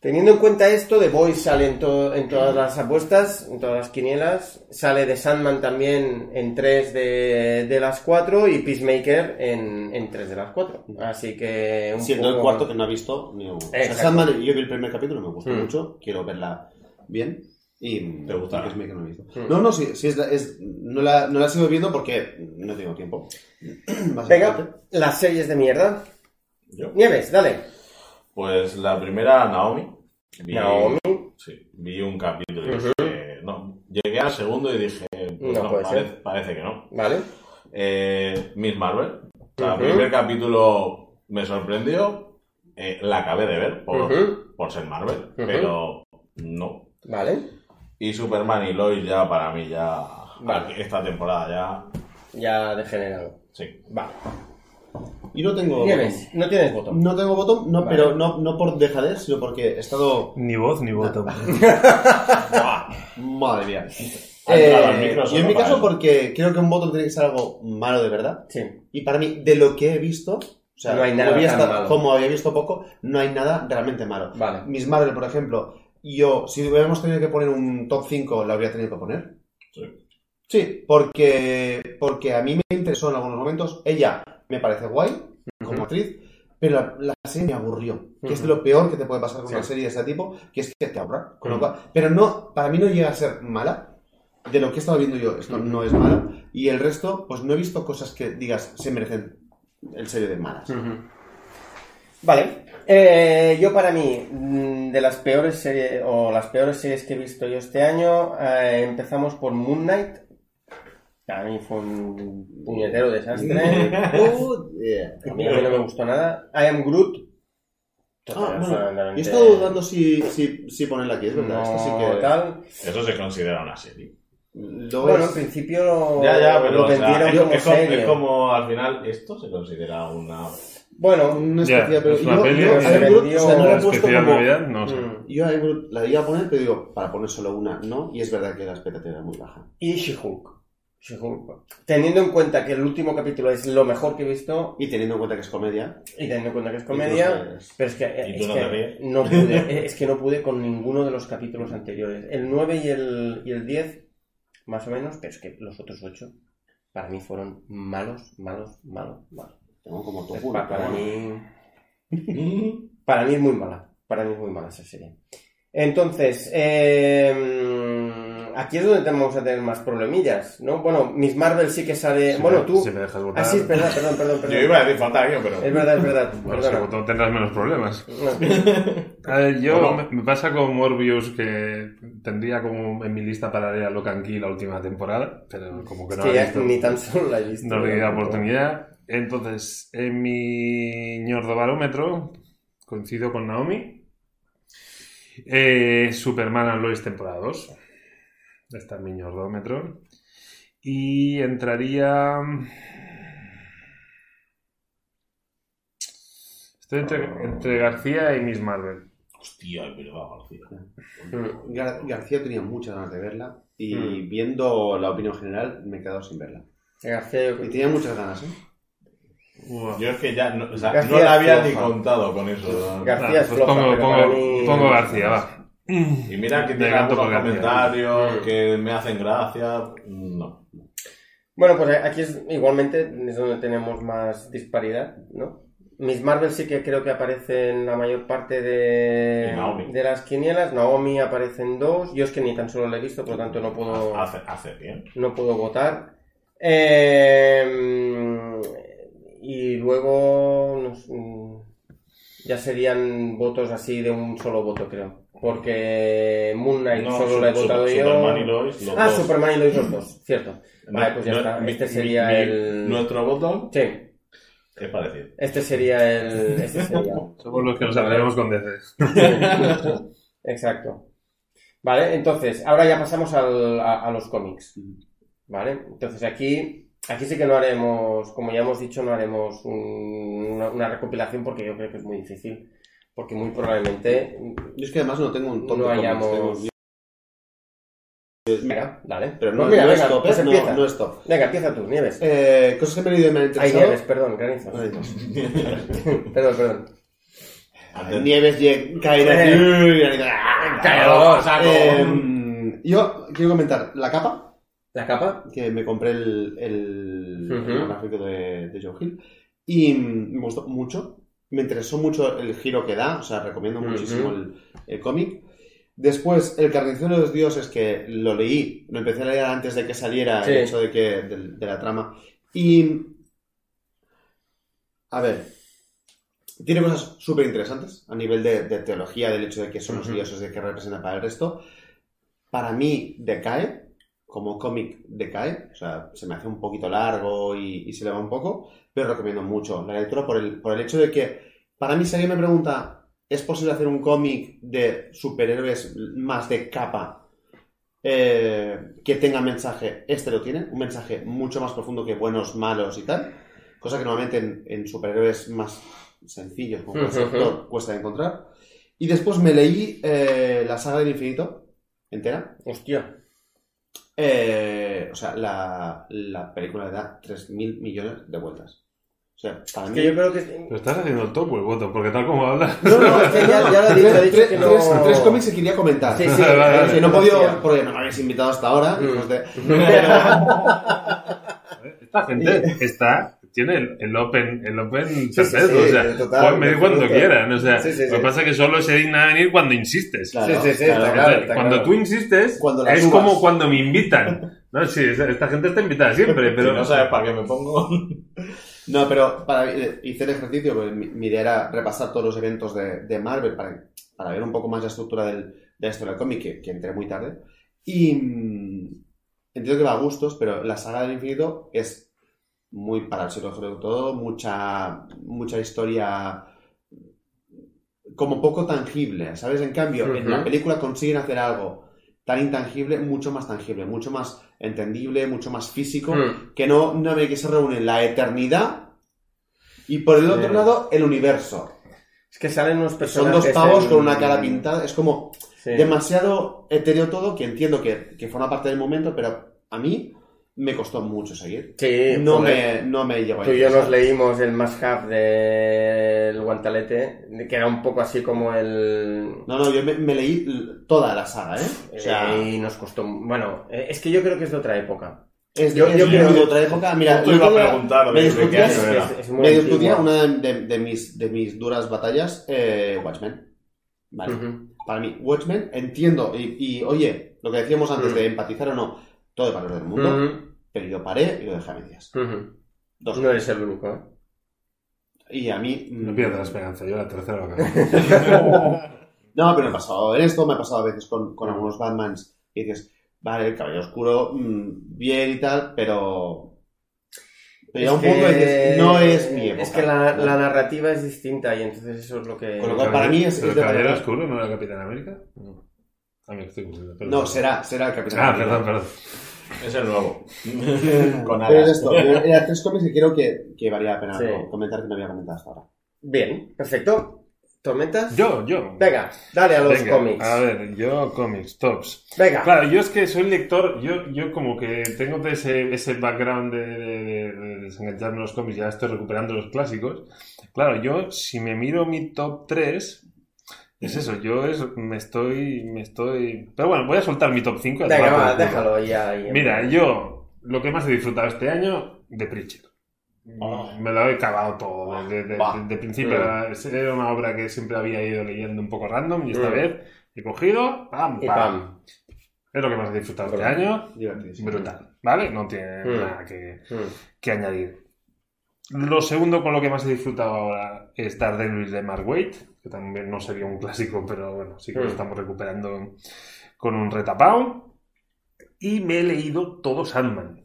Teniendo en cuenta esto, The Voice sale en, to- en todas las apuestas, en todas las quinielas. Sale de Sandman también en tres de, de las cuatro y Peacemaker en, en tres de las cuatro. Así que un Siendo el cuarto que no ha visto ni uno. O sea. Sandman, yo vi el primer capítulo, me gustó Mm. mucho, quiero verla bien. Y ¿Te gustará? y Peacemaker no he visto. Mm. No, no, sí, sí es, la- es- no, la, no la sigo viendo porque no tengo tiempo. Venga, las series de mierda. Yo. Nieves, dale. Pues la primera, Naomi. Vi- Naomi. Sí, vi un capítulo y dije, no. Llegué al segundo y dije, pues No parece, que no. Vale. Eh, Miss Marvel. El primer capítulo me sorprendió. eh, la acabé de ver por, por ser Marvel, pero no. Vale. Y Superman y Lois ya para mí ya... Vale. Esta temporada ya... Ya degenerado. Sí. Vale. Y no tengo. Nieves, no tienes voto. No tengo botón, no, Vale. pero no, no por dejadez, sino porque he estado. Ni voz ni voto. Madre mía. Eh, yo en mi caso, eso. porque creo que un voto tiene que ser algo malo de verdad. Sí. Y para mí, de lo que he visto, o sea, No hay nada como, había tan estado- malo. como había visto poco, no hay nada realmente malo. Vale. Miss Marvel, por ejemplo, yo, si hubiéramos tenido que poner un top 5, la habría tenido que poner. Sí. Sí, porque, porque a mí me interesó en algunos momentos. Ella me parece guay como actriz, pero la, la serie me aburrió. Que es lo peor que te puede pasar con Sí. una serie de ese tipo, que es que te aburra. Con lo cual- pero no, para mí no llega a ser mala. De lo que he estado viendo yo, esto no es mala. Y el resto, pues no he visto cosas que digas se merecen el serio de malas. Vale. Eh, yo para mí, mm, de las peores series o las peores series que he visto yo este año, eh, empezamos por Moon Knight. Mí fue un puñetero desastre. Oh, yeah. A mí, a mí no me gustó nada. I Am Groot. Ah, bueno, yo he estado dudando si, si, si ponerla aquí, es verdad. no Esto sí que. tal. Eso se considera una serie. Lo Bueno, es- en principio lo, Ya, ya, pero lo o sea, vendieron es, como es como, serie. es como al final esto se considera una... Bueno, una especie, es una yo, peli yo, a Groot, vendió- o sea, no la iba a poner, pero digo, para poner solo una, no. Y es verdad que la expectativa era muy baja. y She-Hulk. She-Hulk. Teniendo en cuenta que el último capítulo es lo mejor que he visto Y teniendo en cuenta que es comedia. y teniendo en cuenta que es comedia, entonces, pero es que, ¿Y es no que no pude, es que no pude con ninguno de los capítulos anteriores. El 9 y el, y el 10, más o menos, pero es que los otros 8 para mí fueron malos, malos, malos, malos. tengo como top Es uno, pa- pero para bueno. mí Para mí es muy mala. Para mí es muy mala esa serie. Entonces, eh, aquí es donde tenemos a tener más problemillas, ¿no? Bueno, Miss Marvel sí que sale. Si bueno, me- tú. Si me dejas votar. Ah, sí, es verdad, perdón, perdón, perdón. Yo iba a decir Fantasio, pero... Es verdad, es verdad. Bueno, si tendrás menos problemas. No. A ver, yo Bueno. me, me pasa con Morbius que tendría como en mi lista paralela Locan Key la última temporada, pero como que Es no que la he ya visto. ni tan solo la he visto. No le di la oportunidad. Entonces, en mi ñordo barómetro, coincido con Naomi. Eh, Superman and Lois temporada 2. Está en mi ñordómetro. Y entraría. Estoy entre, entre García y Miss Marvel. Hostia, es verdad, García. Mm. Gar- García tenía muchas ganas de verla. Y Mm. viendo la opinión general, me he quedado sin verla. García, yo Y tenía muchas ganas, ¿eh? Yo es que ya no, o sea, García no la había ni contado con eso. ¿no? García es pues floja, pongo García, va. Y mira que canto algunos comentarios Mm. que me hacen gracia. No. Bueno, pues aquí es igualmente es donde tenemos más disparidad, ¿no? Miss Marvel sí que creo que aparece en la mayor parte de, de las quinielas. Naomi aparece en dos. Yo es que ni tan solo la he visto, por lo tanto no puedo, Hace, hace bien. no puedo votar. Eh, y luego no sé, mm, ya serían votos así de un solo voto, creo. Porque Moon Knight No, solo la he votado yo. Superman y Lois, los ah, dos. Superman y Lois los dos, cierto. Vale, pues ya No- está. mi- Este mi- sería mi- el. Nuestro voto Sí, es parecido. este sería el. Este sería. Somos los que nos atrevemos con DC. Exacto. Vale, entonces, ahora ya pasamos al- a, a los cómics. Vale, entonces aquí. Aquí sí que no haremos, como ya hemos dicho, no haremos un- una, una recopilación porque yo creo que es muy difícil. Porque muy probablemente. Yo es que además no tengo un top No de hayamos- tengo- Venga, dale. Pero no, Pues mira, no venga, es top, pues. No- empieza. no es top. Venga, empieza tú, Nieves. Eh, cosas que me he leído y me han Ay. Nieves, perdón, Dios. perdón, perdón. Ay, Nieves, Kaira, Eh. ah. Eh, yo quiero comentar la capa, ¿La capa? que me compré el, el, gráfico de, de Joe Hill, y me gustó mucho. Me interesó mucho el giro que da, o sea, recomiendo muchísimo el, el cómic. Después, El Carnicero de los Dioses, que lo leí, lo empecé a leer antes de que saliera Sí. el hecho de, que, de, de la trama. Y. A ver. Tiene cosas súper interesantes a nivel de, de teología, del hecho de que son los dioses, de qué representa para el resto. Para mí, decae. Como cómic, decae. O sea, se me hace un poquito largo y, y se le va un poco. Pero recomiendo mucho la lectura por el, por el hecho de que, para mí, si alguien me pregunta, ¿es posible hacer un cómic de superhéroes más de capa eh, que tenga mensaje? Este lo tiene, un mensaje mucho más profundo que buenos, malos y tal. Cosa que normalmente en, en superhéroes más sencillos, como. Thor, cuesta encontrar. Y después me leí eh, la saga del infinito entera. Hostia. Eh, o sea, la, la película le da 3.000 millones de vueltas. O sea, para Es mí... que yo creo que... Pero estás haciendo el top o el bottom, porque tal como hablas. No, no, es que ya, ya lo he dicho, he dicho tres, que no... tres- tres cómics que quería comentar. Sí, sí, Vale, vale, que no he podido, porque no me habéis invitado hasta ahora. Mm. de- Esta gente está, tiene el, el open, el open sí, perpetuo, sí, o sea, total, cuando quieran, o sea, Sí, sí, lo que sí. pasa es que solo se digna venir cuando insistes. Claro, Sí, sí, sí, claro. claro. cuando tú insistes, Cuando es uvas. como cuando me invitan. No, sí, esta gente está invitada siempre, pero Si no sabes para qué me pongo. No, pero para, eh, hice el ejercicio, pues mi, mi idea era repasar todos los eventos de, de Marvel para, para ver un poco más la estructura del, de la historia del cómic, que, que entré muy tarde. Y mm, entiendo que va a gustos, pero la saga del infinito es muy para el todo, mucha, mucha historia como poco tangible, ¿sabes? En cambio, en la película consiguen hacer algo tan intangible, mucho más tangible, mucho más entendible, mucho más físico Mm. que no, no ve que se reúne la eternidad y por el otro lado el universo. Es que salen unos Son personajes... dos pavos con una cara pintada, es como Sí. demasiado etéreo todo, que entiendo que, que forma parte del momento, pero a mí me costó mucho seguir. Sí, No joder. me, no me llegó a Tú y yo nos leímos el must have del guantalete, que era un poco así como el... No, no, yo me, me leí toda la saga, ¿eh? O sea, y nos costó... Bueno, eh, es que yo creo que es de otra época. es, yo- es yo muy creo- de otra época. Mira, yo iba a preguntar me de- de era. Es, es me discutía una de, de mis, de mis duras batallas, eh, Watchmen. Vale. Para mí, Watchmen, entiendo, y, y, oye, lo que decíamos antes de empatizar o no, todo de valor del mundo, Ujú. pero yo paré y lo dejé a medias. Ujú. Dos No eres el único, ¿eh? Y a mí... no mm, pierdas la esperanza, yo la tercera acabo. No, pero me ha pasado en esto, me ha pasado a veces con, con algunos Batmans y dices, vale, el Caballero Oscuro, mm, bien y tal, pero... Pero ya Es un punto que- dices, no es mi época. Es que la, ¿no? la narrativa es distinta y entonces eso es lo que... Con lo cual, para mí es- ¿Pero es el Caballero verdad. Oscuro no era Capitán América? No. Ah, me estoy. No, será, será el Capitán Ah, América. perdón, perdón. Es el nuevo. Con Pero es alas. esto, era tres cómics que creo que, que valía la pena Sí. comentar que no había comentado hasta ahora. Bien, perfecto. ¿Tormentas? Yo, yo. Venga, dale a los Venga, cómics. A ver, yo cómics, tops. Venga. Claro, yo es que soy lector, yo, yo como que tengo ese, ese background de, de- de- de desengancharme los cómics, ya estoy recuperando los clásicos. Claro, yo si me miro mi top 3, es eso, yo es, me estoy, me estoy... Pero bueno, voy a soltar mi top 5. Venga, va, déjalo ya. Mira, yo lo que más he disfrutado este año, de Preacher. Oh. Me lo he cagado todo. De, de- Bah. de- de principio Mm. era, una obra que siempre había ido leyendo un poco random y esta Mm. vez he cogido, pam, Y pam. pam. Es lo que más he disfrutado este año. Divertidísimo. Brutal, ¿vale? No tiene Mm. nada que, Mm. que añadir. Lo segundo con lo que más he disfrutado ahora es Daredevil de Mark Waid, que también no sería un clásico, pero bueno, sí que lo Mm. estamos recuperando con un retapao. Y me he leído todo Sandman.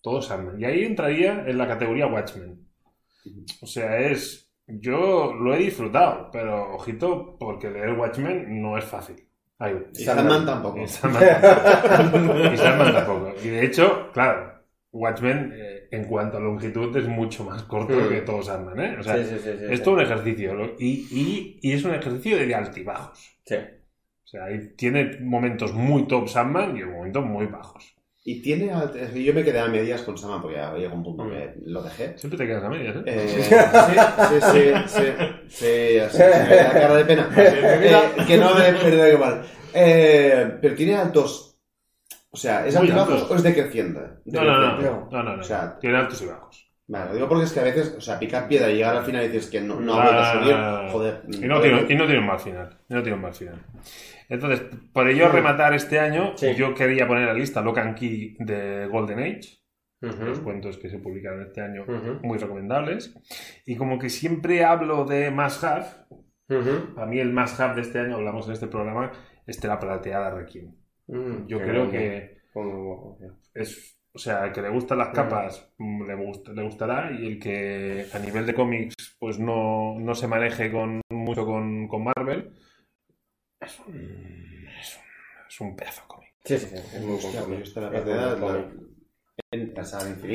Todo Sandman. Y ahí entraría en la categoría Watchmen. O sea, es. Yo lo he disfrutado, pero ojito, porque leer Watchmen no es fácil. Ahí va. Y Sandman tampoco. Y Sandman tampoco. Y Sandman tampoco. Y de hecho, claro, Watchmen eh, en cuanto a longitud es mucho más corto Mm. que todo Sandman, ¿eh? O sea, Sí, sí, sí, es todo un ejercicio. Y, y- y es un ejercicio de altibajos. Sí. O sea, tiene momentos muy top Sandman y momentos muy bajos. Y tiene... Yo me quedé a medias con Sama porque ya llegó un punto que lo dejé. Siempre te quedas a medias, ¿eh? Eh, sí, sí, sí, sí, sí, así, me la cara de pena. Eh, que no me perdón que mal. Eh, pero tiene altos. O sea, ¿es Muy altibajos altos. o es decreciente? No, no, no. No, no, no. O sea- tiene altos y bajos. Vale, lo digo porque es que a veces, o sea, picar piedra y llegar al final y dices que no, no ha vuelto a subir, joder. Y no, tiene, y no tiene un mal final. No tiene un mal final. Entonces, por ello rematar este año, Sí. yo quería poner a la lista Lock and Key de Golden Age, los Ujú. cuentos que se publicaron este año, Ujú. muy recomendables. Y como que siempre hablo de Must Have, Ujú. a mí el Must Have de este año, hablamos en este programa, es la plateada Requiem. Mm, Yo creo grande. que Como- es, o sea, el que le gustan las capas mm, le, gust- le gustará y el que a nivel de cómics pues no, no se maneje con, mucho con, con Marvel es un, es un, es un pedazo de cómic. Sí, sí, sí. Es muy Hostia, buen pues.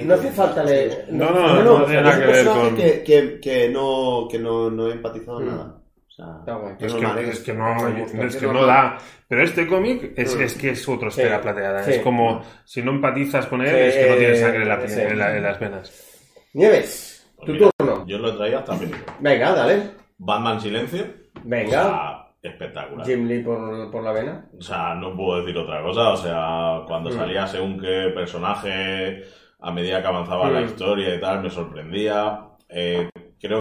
No hace falta leer. No, no, no, tiene nada que ver con... que, que, que no, que no, no he empatizado Mm. nada. O sea. Es normal, que, es que no, me gusta, es es que no normal. da. Pero este cómic es, Mm. es que es otro Sí, esfera plateada. sí. Es como si no empatizas con él, Sí, es que no tienes sangre en, la- sí. en la- en las venas. Nieves. Tu Mira, turno. Yo lo he traído hasta película. Venga, dale. Batman Silencio. Venga. O sea, espectacular. Jim Lee por, por la vena. O sea, no puedo decir otra cosa. O sea, cuando Mm. salía según qué personaje, a medida que avanzaba la Mm. historia y tal, me sorprendía. Eh, creo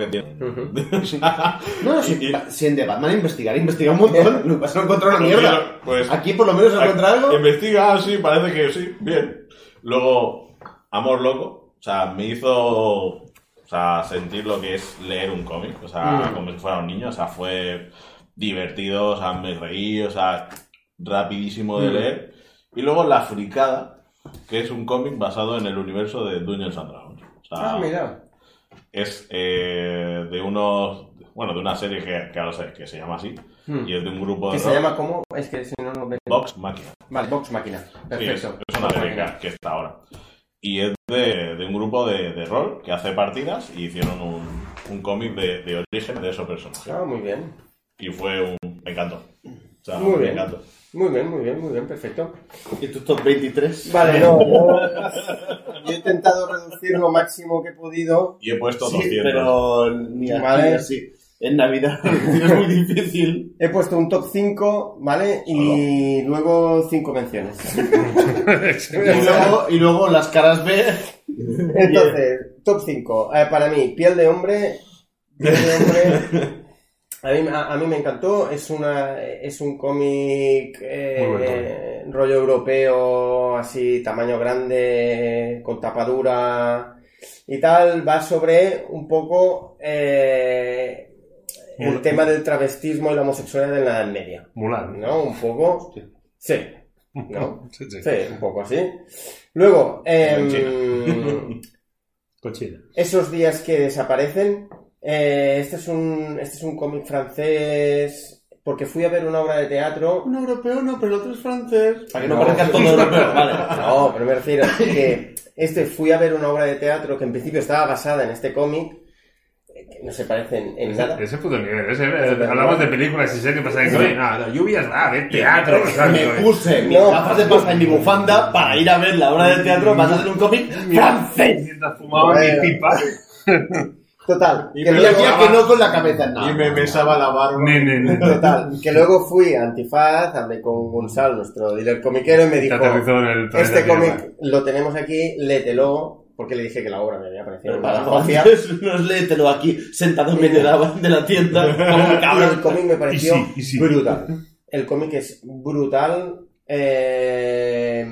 que tiene... Sea, No, si, y- si en The Batman investigar, investiga un montón. Lo que pasa es que no encontró una mierda. Pues Aquí por lo menos encuentra algo. Investiga, sí, parece que sí, bien. Luego, Amor Loco, o sea, me hizo o sea, sentir lo que es leer un cómic, o sea, Mm. como si fuera un niño, o sea, fue divertido, o sea, me reí, o sea, rapidísimo de Mm. leer. Y luego La Fricada, que es un cómic basado en el universo de Dungeons and Dragons. O sea, Ah, mira. Es eh, de unos, bueno, de una serie que, que ahora sé, que se llama así, Hmm. y es de un grupo de Que se rock, llama como. Es que si no, no ven. Vox Máquina. Vale, Box Máquina. Sí, es, Perfecto. es una Vox serie que está ahora. Y es de, de un grupo de, de rol que hace partidas y hicieron un, un cómic de, de origen de esos personajes. Ah, muy bien. Y fue un... Me encantó. O sea, Muy me bien. encantó. Muy bien, muy bien, muy bien, perfecto. Y tu top 23. Vale, no, yo, yo he intentado reducir lo máximo que he podido. Y he puesto Sí, 200. pero ni Vale. así. En Navidad es muy difícil. He puesto un top 5, ¿vale? Y luego 5 menciones. Y luego, y luego las caras B. Entonces, top 5. para mí, Piel de Hombre. Piel de Hombre. A mí, a, a mí me encantó. Es, una, es un cómic eh, buen rollo europeo, así, tamaño grande, con tapadura y tal. Va sobre un poco eh, el tema del travestismo y la homosexualidad en la Edad Media. Mulan. ¿No? Un poco. Sí. ¿No? Sí, sí. Sí, un poco así. Luego, em, Cochina. esos días que desaparecen. Eh, este es un, este es un cómic francés. Porque fui a ver una obra de teatro. Un europeo no, pero el otro es francés. Para que no, No. parezca todo europeo. Vale. No, pero me refiero que este fui a ver una obra de teatro que en principio estaba basada en este cómic. que no se parecen en nada. Ese puto nivel. Ese, eh, hablamos de películas y series pasadas. Oye, no, no, lluvias, ah, de teatro. Me puse mis No. gafas de pasta y mi bufanda para ir a ver la obra de teatro basada en un cómic francés. Mientras fumaba mi pipa. Total. Y que me luego- decía que no con la cabeza en nada. Y me besaba la barba. Total, que luego fui a Antifaz, hablé con Gonzalo, nuestro dealer comiquero, y me dijo, el este cómic lo tenemos aquí, léetelo, porque le dije que la obra me había parecido Pero una para hostia, antes, no es léetelo aquí, sentado en medio de la, de la tienda, como un y el cómic me pareció Y sí, y sí. brutal. El cómic es brutal, eh,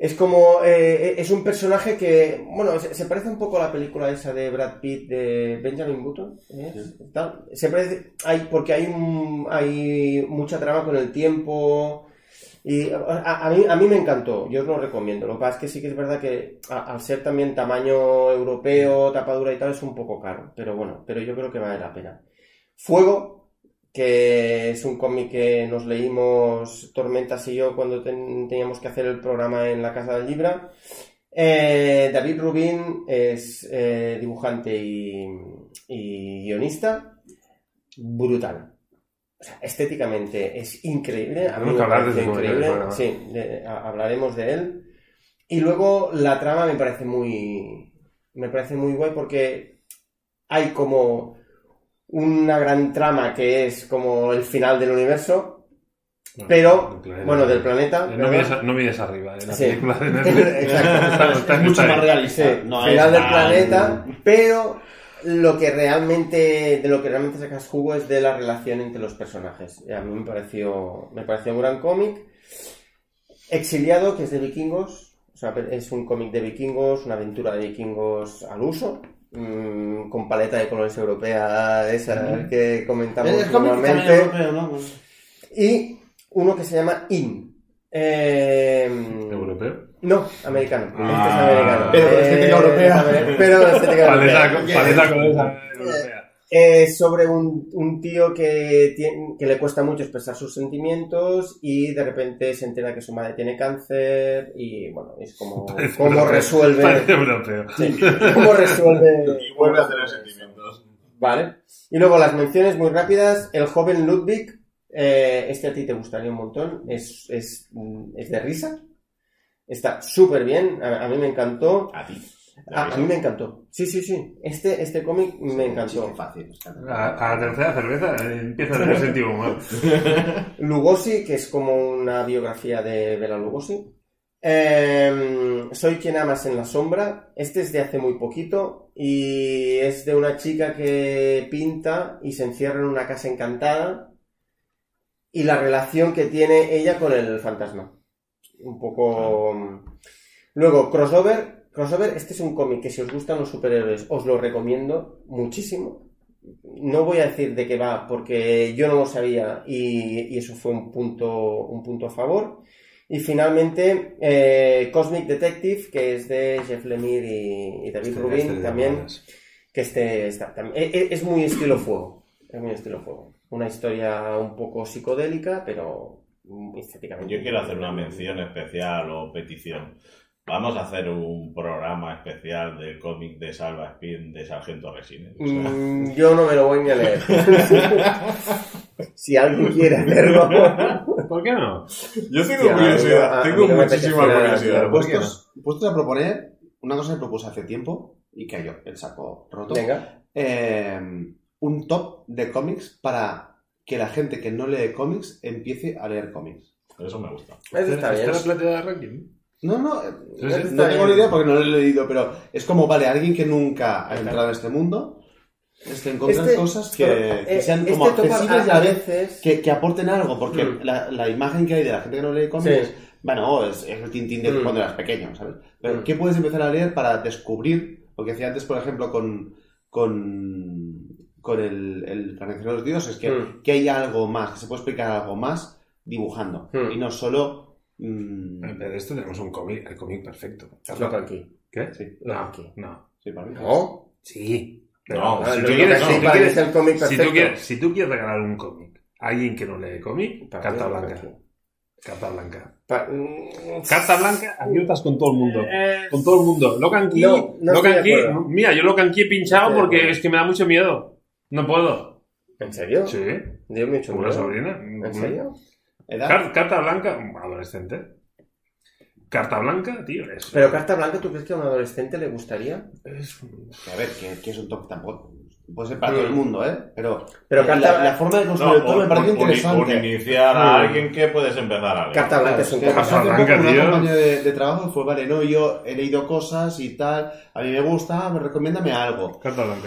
es como, eh, es un personaje que, bueno, se, se parece un poco a la película esa de Brad Pitt de Benjamin Button, ¿eh? Tal. Se parece, hay, porque hay, un, hay mucha trama con el tiempo, y a, a mí, a mí me encantó, yo os lo recomiendo. Lo que pasa es que sí que es verdad que a- al ser también tamaño europeo, tapadura y tal, es un poco caro. Pero bueno, pero yo creo que vale la pena. Fuego, que es un cómic que nos leímos Tormentas y yo cuando ten- teníamos que hacer el programa en la Casa del Libra. Eh, David Rubin es eh, dibujante y, y guionista. Brutal. O sea, estéticamente es increíble. A mí me parece increíble. Sí, de- a- hablaremos de él. Y luego la trama me parece muy. Me parece muy guay porque hay como una gran trama que es como el final del universo. Pero, Del bueno, del planeta. Eh, No mires, no mires arriba, en la Sí. película de. Exacto. Está- Es mucho más realista. Sí, no final es del planeta, pero lo que realmente de lo que realmente sacas jugo es de la relación entre los personajes. Y a mí me pareció me pareció un gran cómic. Exiliado, que es de vikingos, o sea, es un cómic de vikingos, una aventura de vikingos al uso. Mm, con paleta de colores europea esa que comentamos Es normalmente europeo, ¿no? y uno que se llama In eh, ¿Europeo? no, americano. Ah. este es americano. Pero estética europea. amer- Pero estética Paleta, europea. paleta con esa europea. Eh, sobre un, un tío que, tiene- que le cuesta mucho expresar sus sentimientos y de repente se entera que su madre tiene cáncer y bueno, es como Parece cómo europeo. resuelve Parece europeo. sí, cómo resuelve Y vuelve a tener sentimientos. Vale. Y luego las menciones muy rápidas. El joven Ludwig, eh, este a ti te gustaría un montón, es, es, es de risa. Está súper bien, a, a mí me encantó. A ti. A, a mí me encantó. Sí, sí, sí. Este, este cómic me encantó. Sí, fácil. A, a la tercera cerveza eh, empieza a tener sentido humor. Lugosi, que es como una biografía de Bela Lugosi. Eh, Soy quien amas en la sombra. Este es de hace muy poquito y es de una chica que pinta y se encierra en una casa encantada y la relación que tiene ella con el fantasma. Un poco... Luego, crossover. Crossover, este es un cómic que si os gustan los superhéroes os lo recomiendo muchísimo. No voy a decir de qué va porque yo no lo sabía y, y eso fue un punto, un punto a favor. Y finalmente eh, Cosmic Detective, que es de Jeff Lemire y, y David Este- Rubin este también, que este está, e- e- es muy estilo fuego. Es muy estilo fuego. Una historia un poco psicodélica, pero estéticamente. Yo quiero hacer una mención especial o petición. Vamos a hacer un programa especial del cómic de Salva Spin de Sargento Resines. O sea, Mm, yo no me lo voy a leer. si alguien quiere hacerlo. ¿Por qué no? Yo tengo Ya, curiosidad, a tengo no muchísima curiosidad. tío. ¿Por qué no? Puestos, puestos a proponer, una cosa que propuse hace tiempo y cayó el saco roto. Venga. Eh, un top de cómics para que la gente que no lee cómics empiece a leer cómics. Eso me gusta. Eso está bien. ¿Esta es la plata de ranking? No, no, eh, no tengo ni idea porque no lo he leído, pero es como, vale, alguien que nunca ha entrado en este mundo, es que encontrar Este- cosas que, pero, que eh, sean este como toca accesibles a, veces. que, que aporten algo, porque Mm. la, la imagen que hay de la gente que no lee cómics, Sí. bueno, es, es el tintín de Mm. cuando eras pequeño, ¿sabes? Pero Mm. ¿qué puedes empezar a leer para descubrir, lo que decía antes, por ejemplo, con, con, con el, el Carnicero de los Dioses, que, Mm. que hay algo más, que se puede explicar algo más dibujando, Mm. y no solo... mm, Eh, De esto tenemos un cómic, el cómic perfecto. Locan Key. ¿Qué? Sí. No, no. sí, para mí. ¿No? Sí. Pero No, si tú quieres, si tú para quieres- es el cómic si tú quieres, si tú quieres regalar un cómic a alguien que no lee cómic, Para carta blanca. Key. Carta blanca. Pa- mm, Carta blanca, aciertas con todo el mundo. Eh, Con todo el mundo. Locan Key, No, no Locan Key- mira, yo Locan Key he pinchado porque es que me da mucho miedo. No puedo. ¿En serio? Sí. Una sobrina. ¿En serio? ¿Edad? Car- carta blanca, adolescente. Carta blanca, tío, es. Pero carta blanca, ¿tú crees que a un adolescente le gustaría? es- Que a ver, que, que es un top tampoco. Puede ser para todo el mundo, ¿eh? Pero, Pero la, carta- la forma de No, construir el top me parece interesante. por iniciar a alguien que puedes empezar a leer. Carta blanca es un blanca, una tío. compañía de, de trabajo fue, vale, no, yo he leído cosas y tal, a mí me gusta, me recomiéndame algo. Carta blanca.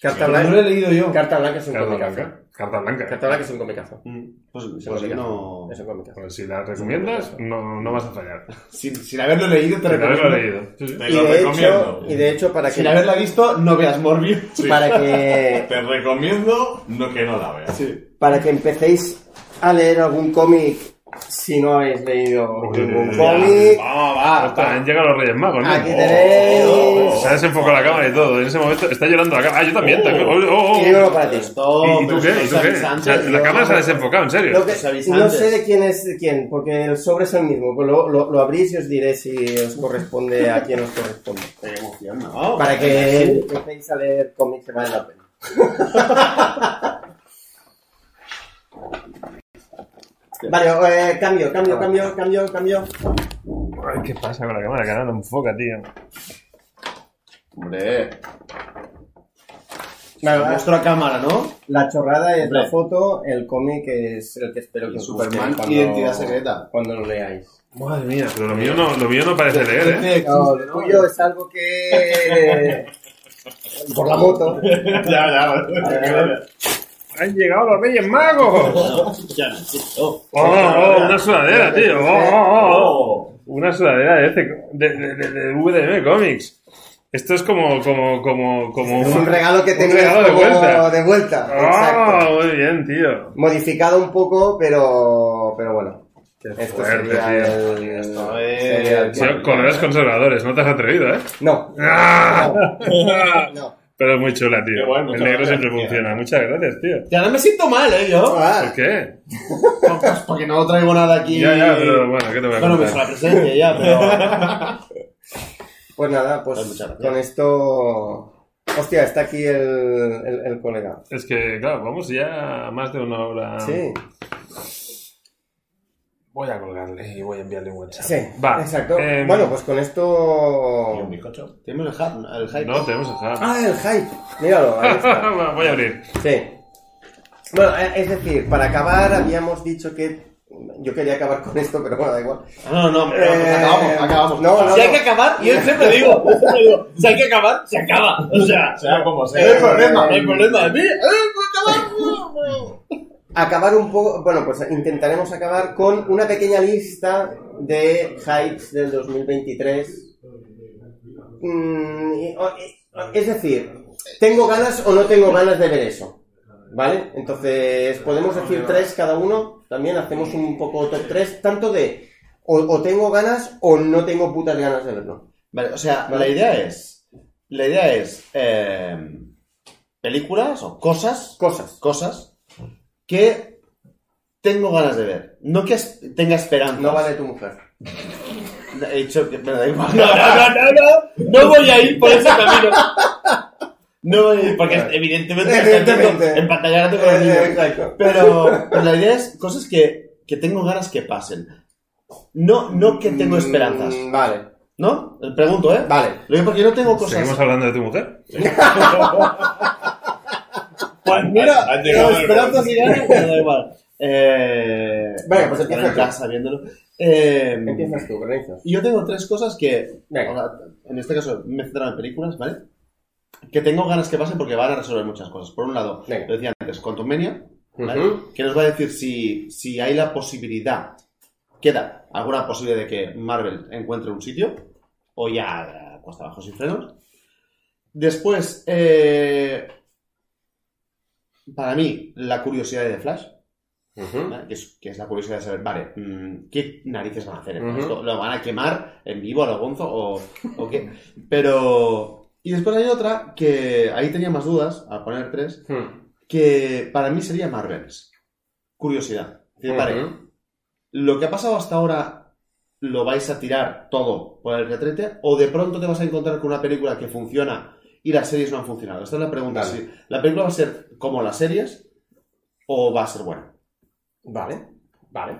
Carta Pero no lo he blanca, leído yo. carta blanca es un Carta blanca. Carta blanca. Carta blanca es un comicazo. Mm, Pues, Es un pues comicazo. no... Es un comicazo. Pues si la recomiendas, no, no vas a fallar. Sin, sin haberlo leído, te Sin haberlo recomiendo. leído. Sí, sí. Te Y lo de, hecho, recomiendo. y de hecho, para que, Sin haberla visto, no veas Morbius. Sí. para que Te recomiendo no que no la veas. para que empecéis a leer algún cómic si no habéis leído ningún cómic. Vamos, va, Ostras, va. han llegado los Reyes Magos, ¿no? Aquí Oh, tenéis. Se ha desenfocado la cámara y todo. En ese momento está llorando la cámara. Ah, yo también. Oh. también. Oh, oh, oh. Para ti. ¿Y, y tú qué? ¿Y tú qué? la cámara se ha desenfocado, en serio. No sé de quién es de quién, porque el sobre es el mismo. Pues lo, lo, lo abrís y os diré si os corresponde a quién os corresponde. Qué emoción, ¿no? Para que empecéis a leer cómics que vale la pena. Vale, eh, cambio, cambio, cambio, cambio, cambio. Ay, ¿qué pasa con la cámara? Que no enfoca, tío. Hombre, Vale, Os muestro a cámara, ¿no? la chorrada es Hombre. la foto, el cómic es el que espero que os guste Superman, cuando, identidad secreta. cuando lo leáis. Madre mía, pero lo mío no, lo mío no parece leer, ¿eh? No, lo tuyo es algo que... Por la moto. ya, ya, ya. ¡Han llegado los Reyes Magos! Oh. ¡Oh, oh! Una sudadera, tío. ¡Oh, oh, oh! Oh. Una sudadera de, este- de, de, de- de VDM Comics. Esto es como, como, como, como Es un regalo que un regalo de vuelta. de vuelta. ¡Oh, Exacto. muy bien, tío! Modificado un poco, pero, pero bueno. Qué Esto fuerte, tío. el... Esto es- sería el- Sí, colores conservadores, no te has atrevido, ¿eh? No, ¡Ah! no. Pero es muy chula, tío. Bueno, el negro siempre gracias. funciona. Muchas gracias, tío. Ya no me siento mal, ¿eh? Yo. Ah, ¿Por qué? Pues porque no traigo nada aquí. Ya, ya, pero bueno, ¿qué te voy a Bueno, hizo la presencia ya, pero. Pues nada, pues Pues con esto... Hostia, está aquí el, el, el colega. Es que, claro, vamos ya a más de una hora. Sí. Voy a colgarle y voy a enviarle un WhatsApp. Sí, Va. exacto. em, bueno, pues con ¿Y esto... un bizcocho? Tenemos el, hype- el hype. No, tenemos el hub. Ah, el hype. Míralo, ahí está. voy a abrir. Sí. Bueno, eh, es decir, para acabar habíamos dicho que... Yo quería acabar con esto, pero bueno, da igual. No, no, hombre, pues Eh, acabamos, acabamos. no, no, Si hay que acabar, yo siempre digo, yo siempre digo, si hay que acabar, se acaba. O sea, Sea como No sea. hay problema. no hay problema. Mira, Acabar un poco... Bueno, pues intentaremos acabar con una pequeña lista de hypes del 2023. Mm, es decir, ¿tengo ganas o no tengo ganas de ver eso? ¿Vale? Entonces, podemos decir tres cada uno. También hacemos un poco top 3, tanto de o, o tengo ganas o no tengo putas ganas de verlo. Vale, o sea, Vale. la idea es. La idea es. eh, películas o cosas. Cosas. Cosas que tengo ganas de ver. No que tenga esperanza. No vale tu mujer. He dicho que me da igual. no, no, no, no, no voy a ir por ese camino. No voy a ir, porque evidentemente, Evidentemente. en pantalla grande con los niños. Eh, exacto. Pero, pero la idea es cosas que, que tengo ganas que pasen. No, no que tengo esperanzas. Mm, Vale, ¿No? Pregunto, ¿eh? vale. Lo digo porque no tengo cosas. ¿Seguimos hablando de tu mujer? Pues mira, Han llegado y ganas, pero da igual. Eh, Venga, pues estar empieza en casa viéndolo. Eh, Empiezas tú, Bernizos. y yo tengo tres cosas que, Venga. en este caso, me centran en películas, ¿vale? Que tengo ganas que pasen porque van a resolver muchas cosas. Por un lado, Venga. lo decía antes, Quantum Mania, ¿vale? Que nos va a decir si, si hay la posibilidad, queda alguna posibilidad de que Marvel encuentre un sitio, o ya eh, cuesta abajo sin frenos. Después, eh, para mí, la curiosidad de The Flash, que, es, que es la curiosidad de saber, vale, mm, ¿qué narices van a hacer? esto? ¿Lo van a quemar en vivo a lo Gonzo o, o qué? Pero... Y después hay otra que ahí tenía más dudas, al poner tres, Hmm. que para mí sería Marvels. Curiosidad. Decir, vale, lo que ha pasado hasta ahora lo vais a tirar todo por el retrete o de pronto te vas a encontrar con una película que funciona y las series no han funcionado. Esta es la pregunta. Vale. Si ¿La película va a ser como las series o va a ser buena? Vale, vale.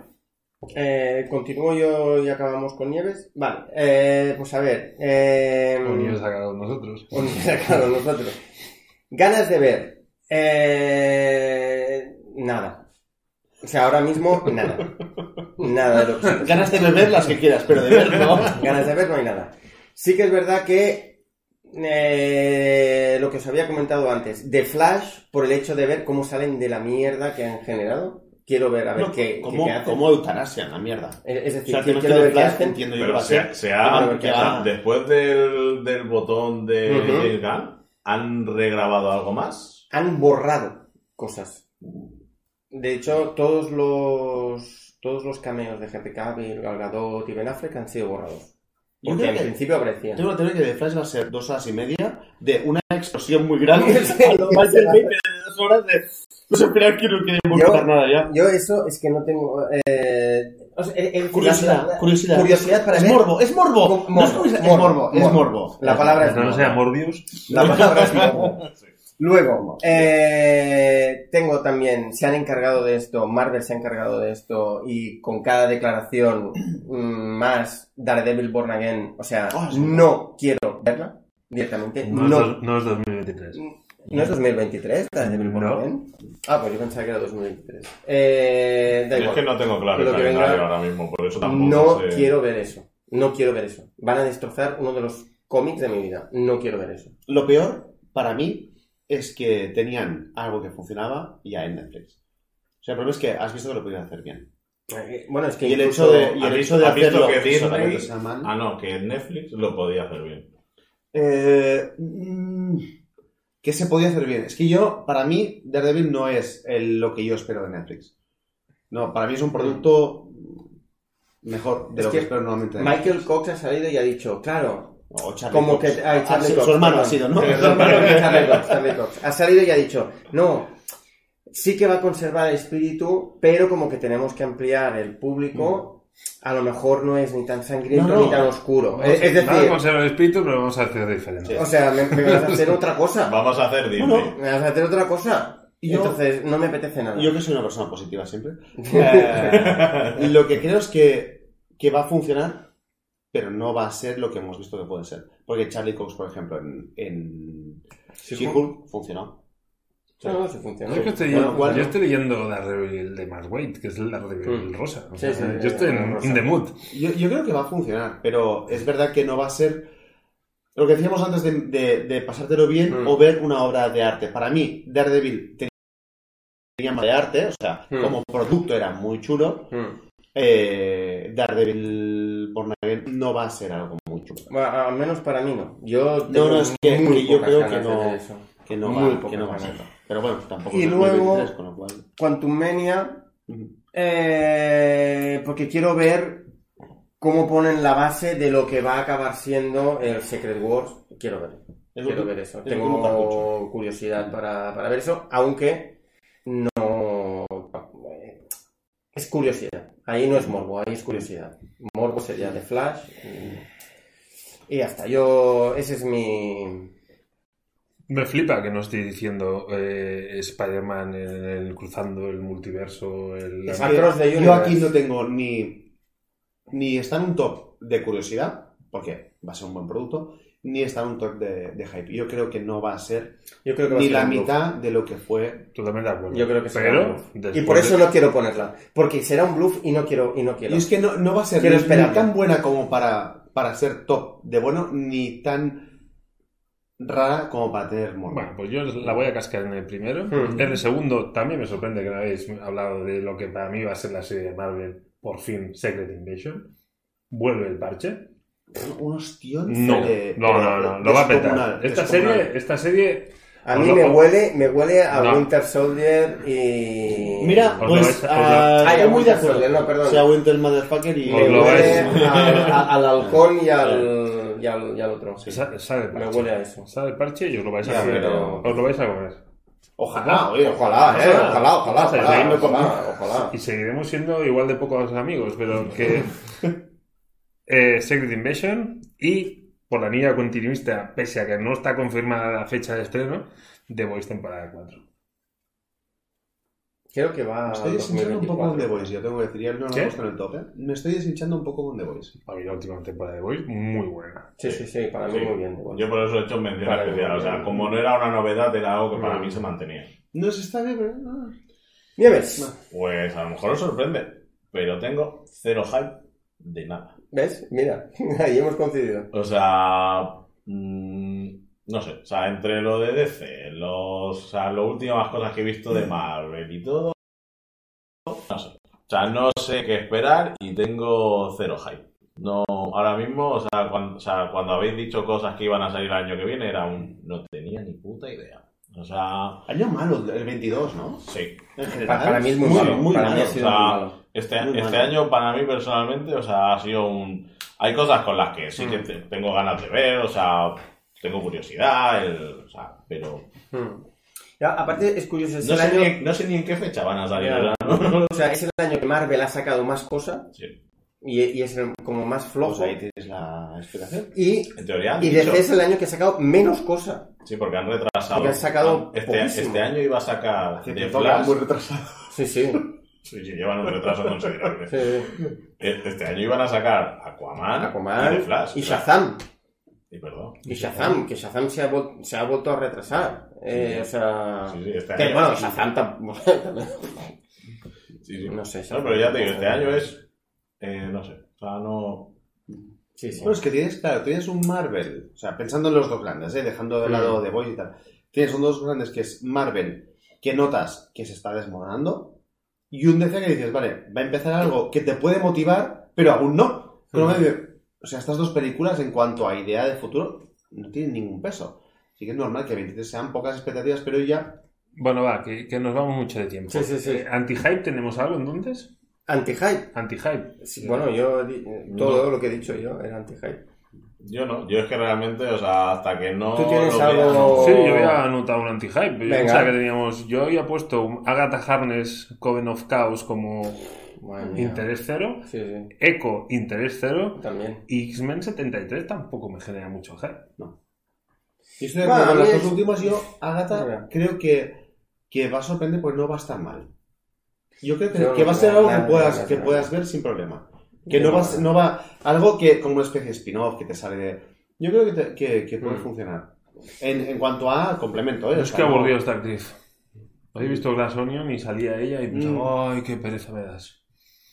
Eh, continúo yo y acabamos con Nieves. Vale, eh, pues a ver. Eh, Como ni os ha cagado nosotros. un- claro, nosotros. Ganas de ver. Eh, nada. O sea, ahora mismo, nada. Nada de lo que Ganas de beber las que quieras, pero de ver no. Ganas de ver no hay nada. Sí que es verdad que eh, lo que os había comentado antes, de Flash, por el hecho de ver cómo salen de la mierda que han generado, quiero ver a ver No, qué, como, qué- qué hacen. como eutanasia, la mierda. Es es O decir, sea, quiero ver qué Flash hacen. entiendo yo que Pero va a se, ha, que después del, del botón de Gunn, ¿han regrabado algo más? Han borrado cosas. De hecho, todos los todos los cameos de Henry Cavill, Gal Gadot y Ben Affleck han sido borrados. Yo Porque creo que- principio aparecían. Tengo la teoría que The Flash va a ser dos horas y media de una explosión muy grande. A lo Michael Bay de dos horas de... No se espera que no queremos Yo- contar nada ya. Yo eso es que no tengo... eh, o sea, eh, eh, Curiosidad, la- curiosidad. Curiosidad para es ver... morbo, es morbo. Morbo, No es curiosidad, es morbo, es morbo. La palabra es No morbo. sea Morbius. La palabra es morbo. Luego, eh, tengo también, se han encargado de esto, Marvel se ha encargado de esto y con cada declaración mm, más Daredevil Born Again, o sea, Ah, sí. no quiero verla directamente, No, no, es, dos- no es 2023. ¿No es 2023 Daredevil Born No. Again? Ah, pues yo pensaba que era 2023. Eh, da es que no tengo claro el Lo que calendario venga- ahora mismo, por eso tampoco No sé. quiero ver eso. No quiero ver eso. Van a destrozar uno de los cómics de mi vida. No quiero ver eso. Lo peor, para mí, es que tenían algo que funcionaba ya en Netflix. O sea, el problema es que has visto que lo podían hacer bien. Eh, Bueno, es que Y el hecho de, y ¿Has el visto- hecho de hacerlo que Disney- Ah, no, que Netflix lo podía hacer bien. Eh, mm, ¿Qué se podía hacer bien? Es que yo, para mí, Daredevil no es el- lo que yo espero de Netflix. No, para mí es un producto mejor de Es lo que, que espero normalmente. de Netflix. Michael Cox ha salido y ha dicho, claro, O Charlie como Cox. que... ah, Ah, Charlie sí, Cox, su hermano perdón. ha sido, ¿no? Su hermano, Charlie Cox, Charlie Cox. Ha salido y ha dicho, no, sí que va a conservar el espíritu, pero como que tenemos que ampliar el público, a lo mejor no es ni tan sangriento No, no. ni tan oscuro. Vamos, Es, es vamos a decir, conservar el espíritu, pero vamos a hacer diferente. o sea, me, me vas a hacer otra cosa. Vamos a hacer Disney. No, Me vas a hacer otra cosa. Y yo, Entonces, no me apetece nada. yo que soy una persona positiva siempre, eh, lo que creo es que, que va a funcionar, pero no va a ser lo que hemos visto que puede ser. Porque Charlie Cox, por ejemplo, en, en She-Hulk funcionó. No, no, sí funciona. Yo, estoy, Bueno, bueno. yo estoy leyendo Daredevil de Mark Waid, que es el Daredevil Mm. rosa. O Sí, sea, sí, yo estoy en rosa. in the mood. Yo, yo creo que va a funcionar, pero es verdad que no va a ser lo que decíamos antes de, de- de pasártelo bien Mm. o ver una obra de arte. Para mí, Daredevil tenía más de arte, o sea, Mm. como producto era muy chulo. Mm. Eh, Daredevil Born Again no va a ser algo muy chulo. Bueno, al menos para mí no. Yo No, tengo no, es que- muy que yo creo que no-. Que no, Muy va, que no va a ser. Pero bueno, tampoco Y luego- 2023, con lo cual. Quantum Mania, eh, porque quiero ver cómo ponen la base de lo que va a acabar siendo el Secret Wars. Quiero ver. Es Quiero ver eso. es Tengo curiosidad para, para ver eso, aunque no. Es curiosidad. Ahí no es morbo, ahí es curiosidad. Morbo sería de Flash. Y, y ya está. Yo. Ese es mi. Me flipa que no estoy diciendo eh, Spider-Man en el- cruzando el multiverso. El, Es que yo aquí no tengo ni, ni está en un top de curiosidad, porque va a ser un buen producto, ni está en un top de, de hype. Yo creo que no va a ser Yo creo que va a ni ser la bluff. mitad de lo que fue. Totalmente de acuerdo. Yo creo que será Pero. Y por eso de- no quiero ponerla. Porque será un bluff y no quiero. Y no quiero. Y es que no, no va a ser ni, ni tan buena como para, para ser top de bueno, ni tan rara como para tener morbo. Bueno, pues yo la voy a cascar en el primero. Mm. En el segundo también me sorprende que no habéis hablado de lo que para mí va a ser la serie de Marvel, por fin, Secret Invasion. Vuelve el parche. Unos tiones No, de- no, no, no, lo va a petar. Esta descomunal. serie, esta serie A mí me huele, me huele a No. Winter Soldier y. Mira, Os pues a- lo- ah, Ay, estoy muy de Winter. Soldier, no, perdón. sea Winter Motherfucker y... Me huele al, al halcón y al, y al, y al otro. sale el Me parche. huele a eso. Sale el parche y os lo vais a comer. pero- Os lo vais a comer. Ojalá, oye, Ojalá, eh, Ojalá. ojalá, ojalá, Sí, ojalá, sí, ojalá, ojalá. Y seguiremos siendo igual de pocos amigos, pero que. eh, Secret Invasion y, por la línea continuista, pese a que no está confirmada la fecha de estreno, The Voice temporada 4. Creo que va. Me a estoy deshinchando un poco 2024. con The Voice, yo tengo que decir, ya no lo hemos con el top, ¿eh? Me estoy deshinchando un poco con The Voice. A mí la última temporada de The Voice, muy buena. Sí, sí, sí, para mí Sí. muy bien. igual. Yo por eso he hecho mención Vale, especial. O sea, como no era una novedad, era algo que para Mm. mí se mantenía. No se está bien, pero... ah. Nieves, Pues a lo mejor os sorprende, pero tengo cero hype de nada. ¿ves? Mira, ahí hemos coincidido. O sea, mm, no sé, o sea, entre lo de DC, los, o sea, las últimas cosas que he visto de Marvel y todo, no sé. O sea, no sé qué esperar y tengo cero hype. No, ahora mismo, o sea, cuando, o sea, cuando habéis dicho cosas que iban a salir el año que viene, era un, no tenía ni puta idea. O sea, Año malo, el 22, ¿no? sí. En general. Para, mí es muy, muy, malo. muy para mí malo. ha sido o sea, muy malo. Este, Muy este año para mí personalmente, o sea, ha sido un... Hay cosas con las que sí que te- tengo ganas de ver, o sea, tengo curiosidad, el- o sea, pero. Ya, aparte, es curioso, es no el sé, año. ni, no sé ni en qué fecha van a salir. Ya. o sea, ¿no? O sea, es el año que Marvel ha sacado más cosas Sí. y, y es como más Pues flojo. ahí tienes la explicación. Y, En teoría y DC es el año que ha sacado menos cosas. Sí, porque han retrasado. Porque han sacado este, este año iba a sacar Que de Flash. muy retrasado. Sí, sí. Sí, sí, llevan un retraso considerable. sí, sí. Este año iban a sacar Aquaman, Aquaman y Flash. y Shazam. Y perdón. Y Shazam, que Shazam se ha, se ha vuelto a retrasar. Eh, Sí. o sea. Sí, sí, este que año- bueno, Shazam tampoco. Sí, sí. no sé. No, pero ya te digo, este año es. eh, no sé. O sea, no. Sí, sí. Bueno, es que tienes, claro, tienes un Marvel, o sea, pensando en los dos grandes, ¿eh? dejando de Mm. lado The Voice y tal. Tienes un dos grandes que es Marvel, que notas que se está desmoronando, y un DC que dices, vale, va a empezar algo que te puede motivar, pero aún no. Pero me o sea, estas dos películas, en cuanto a idea de futuro, no tienen ningún peso. Así que es normal que 23 sean pocas expectativas, pero ya. Bueno, va, que, que nos vamos mucho de tiempo. Sí, sí, sí. Eh, ¿Anti-hype tenemos algo entonces? Anti-hype. Anti-hype. Sí, Bueno, yo. di- Todo lo que he dicho yo era anti-hype. Yo no. Yo es que realmente, o sea, hasta que no. ¿Tú tienes algo- no. Sí, yo había anotado un anti-hype. Yo pensaba que teníamos. Yo había puesto un Agatha Harness Coven of Chaos como Madre mía. interés cero, Sí, sí. Echo interés cero También. y X-Men 73 tampoco me genera mucho hype. Y estoy de acuerdo con es- dos últimas. Yo, Agatha, creo que que va a sorprender porque no va a estar mal. Yo creo que, no va a ser algo nada, que puedas, nada, que nada. puedas ver sin problema. Que no va, no va, algo que como una especie de spin-off que te sale de... Yo creo que, te- que, que puede Mm. funcionar. En, en cuanto a complemento, ¿eh? O Es sea, que no- aburrido esta actriz. Hoy he visto Glass Onion y salía ella y pensaba, Mm. ay, qué pereza me das.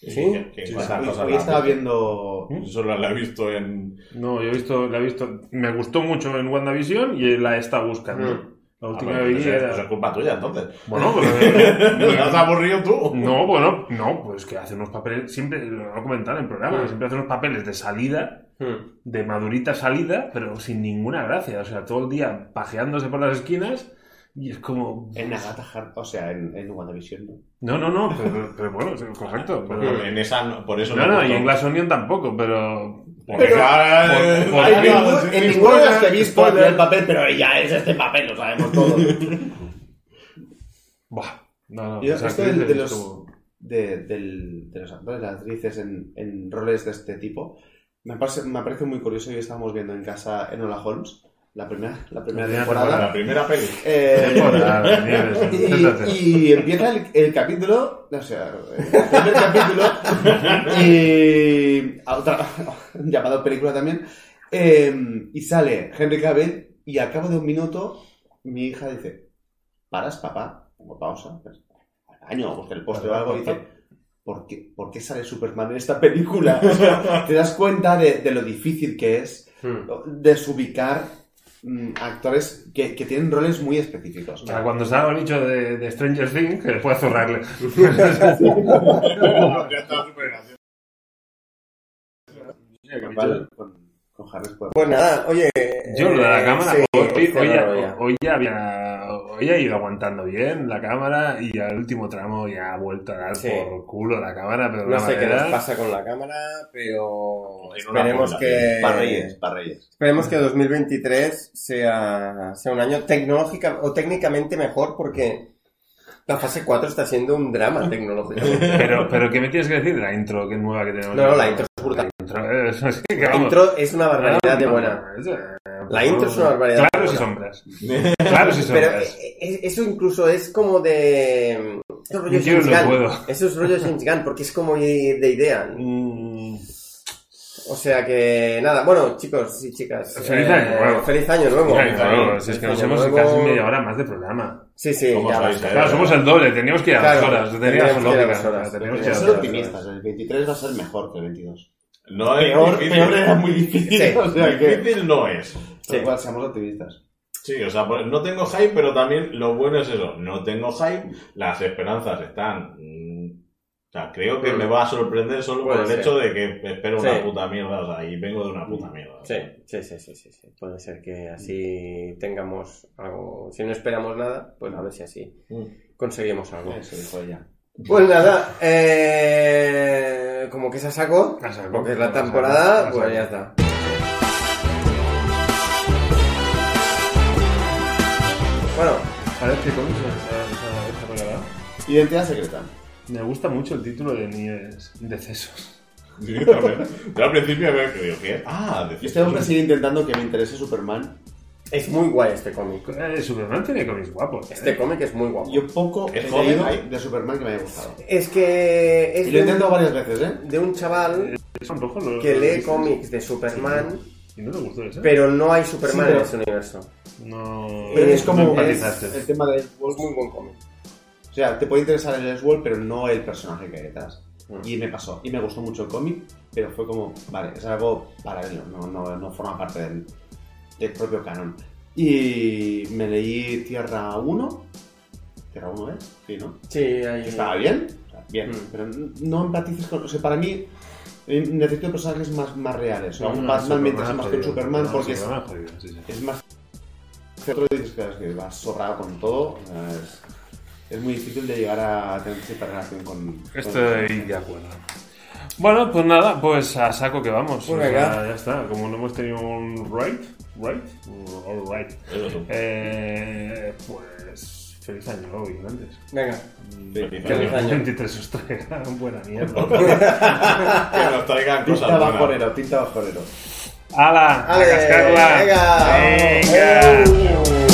¿Sí? Que Sí, hoy, estaba viendo... ¿Mm? Solo la he visto en. No, yo he visto, la he visto, me gustó mucho en WandaVision y la he estado buscando. Mm. La Ah, última vi pues es- era... pues es culpa tuya, entonces. Bueno, pero... ¿No te has aburrido tú? No, bueno, no, pues que hace unos papeles, siempre, lo he comentado en el programa, Mm. que siempre hace unos papeles de salida, Hmm. de madurita salida, pero sin ninguna gracia. O sea, todo el día pajeándose por las esquinas y es como... En Agatha Harkness, o sea, en, en WandaVision, ¿no? No, no, no, pero, pero bueno, correcto. Pero en esa, no- por eso No, no, he y en Glass Onion tampoco, pero... Porque, Pero- claro, por- por- hay En ningún- en ninguno de los que he visto hacía el papel, pero ya es este papel, lo sabemos todos. Buah, no, no, Yo, esto de, de es los, como- de, del- de los actores, las actrices en, en roles de este tipo, me parece, me parece muy curioso y estábamos viendo en casa Enola Holmes, la primera, la primera La temporada. La primera peli. Eh, Temporada, y, y empieza el, el capítulo, o sea, el primer capítulo, y otra, llamado película también, eh, y sale Henry Cavill, y al cabo de un minuto, mi hija dice, ¿paras, papá? Pongo pausa, pues, al baño, busca el postre o algo, y dice, ¿por qué, ¿por qué sale Superman en esta película? O sea, te das cuenta de, de lo difícil que es Hmm. desubicar actores que, que tienen roles muy específicos. O sea, cuando estaba el bicho de, de Stranger Things, que puede zurrarle. Ya está súper gracioso. Vale, con, Harris Pues nada, oye. Yo lo de la eh, cámara, sí, hoy, ya, ya. hoy ya había, hoy ha ido aguantando bien la cámara y al último tramo ya ha vuelto a dar Sí. por culo la cámara, pero No sé qué nos pasa con la cámara, pero esperemos que Para Reyes, para Reyes. esperemos que 2023 sea, sea un año tecnológica o técnicamente mejor porque la fase 4 está siendo un drama tecnológico. Pero, pero ¿qué me tienes que decir de la intro que es nueva que tenemos? No, no, la intro es brutal. La intro, eh, es- es que, La intro es una barbaridad de buena. es, eh, La intro es una barbaridad. Claros y sombras. Claros y Pero sombras. eh, eh, eso incluso es como de... Esos rollos Yo no puedo. Esos rollos James Gunn, porque es como de de idea. Mm, O sea que nada, bueno, chicos y chicas. Feliz año nuevo. Feliz año nuevo. ay, claro, si es que nos Feliz hemos año casi media hora más de programa. Sí, sí, ¿Cómo ya basta. eh? Claro, somos el doble, teníamos que ir a Claro, las horas. Teníamos teníamos que ir a las horas. Teníamos que ir Pero a ser las horas. optimistas, el 23 va a ser mejor que el 22. No es Peor, difícil. peor era muy difícil. Sí. O sea que. No es. Sí. Igual, seamos optimistas. Sí, o sea, pues, no tengo hype, pero también lo bueno es eso. No tengo hype, las esperanzas están. mm, o sea, creo que Mm. me va a sorprender solo por el ser. hecho de que espero Sí. una puta mierda. O sea, y vengo de una puta mierda. Sí, sí, sí, sí, sí, sí. Puede ser que así tengamos algo. Si no esperamos nada, pues a ver si así Mm. conseguimos algo. Eso dijo ella. Pues nada, eh, como que se sacó, A saco. porque es la A saco, temporada, a pues ya está. Bueno, ¿Sabes qué cómic se ha regalado? Identidad secreta. Me gusta mucho el título de Nieves, Decesos. Sí, también. Yo al principio me digo, ¿qué? Ah, de Este hombre sigue intentando que me interese Superman. Es muy guay este cómic. Eh, Superman tiene cómics guapos. ¿eh? Este cómic es muy guapo. Yo poco ¿Es he joven, leído de Superman que me haya gustado. Es que es Y lo he intentado varias veces, ¿eh? de un chaval los que los lee cómics de Superman, Y no gustó ese. pero no hay Superman Sí, pero- en ese universo. No. Pero es como no es el tema de Es muy buen cómic. O sea, te puede interesar el Elseworld, pero no el personaje que hay detrás. Mm. Y me pasó. Y me gustó mucho el cómic, pero fue como, vale, es algo paralelo, no, no, no forma parte del, del propio canon. Y me leí Tierra 1. Tierra 1, ¿eh? Sí, ¿no? Sí, ahí. Estaba bien. bien. Mm. Pero no empatices con. O sea, para mí. eh, Necesito personajes más, más reales. Un No, Batman Superman, más jodido. Superman No, porque es, sí, sí. es más. Otro dices que, es que vas sobrado con todo. Es, es muy difícil de llegar a tener cierta relación con. con- Estoy de acuerdo. Bueno, pues nada, pues a saco que vamos. Pues O sea, venga. ya está. Como no hemos tenido un right, all right. Eh, pues feliz año nuevo, vigilantes. Venga. Feliz Feliz año. año. 23 os traiga buena mierda. Que nos traigan cosas Tinta buenas. bajorero, tinta bajorero. ¡Hala! ¡A cascarla! venga. ¡Venga! Oh.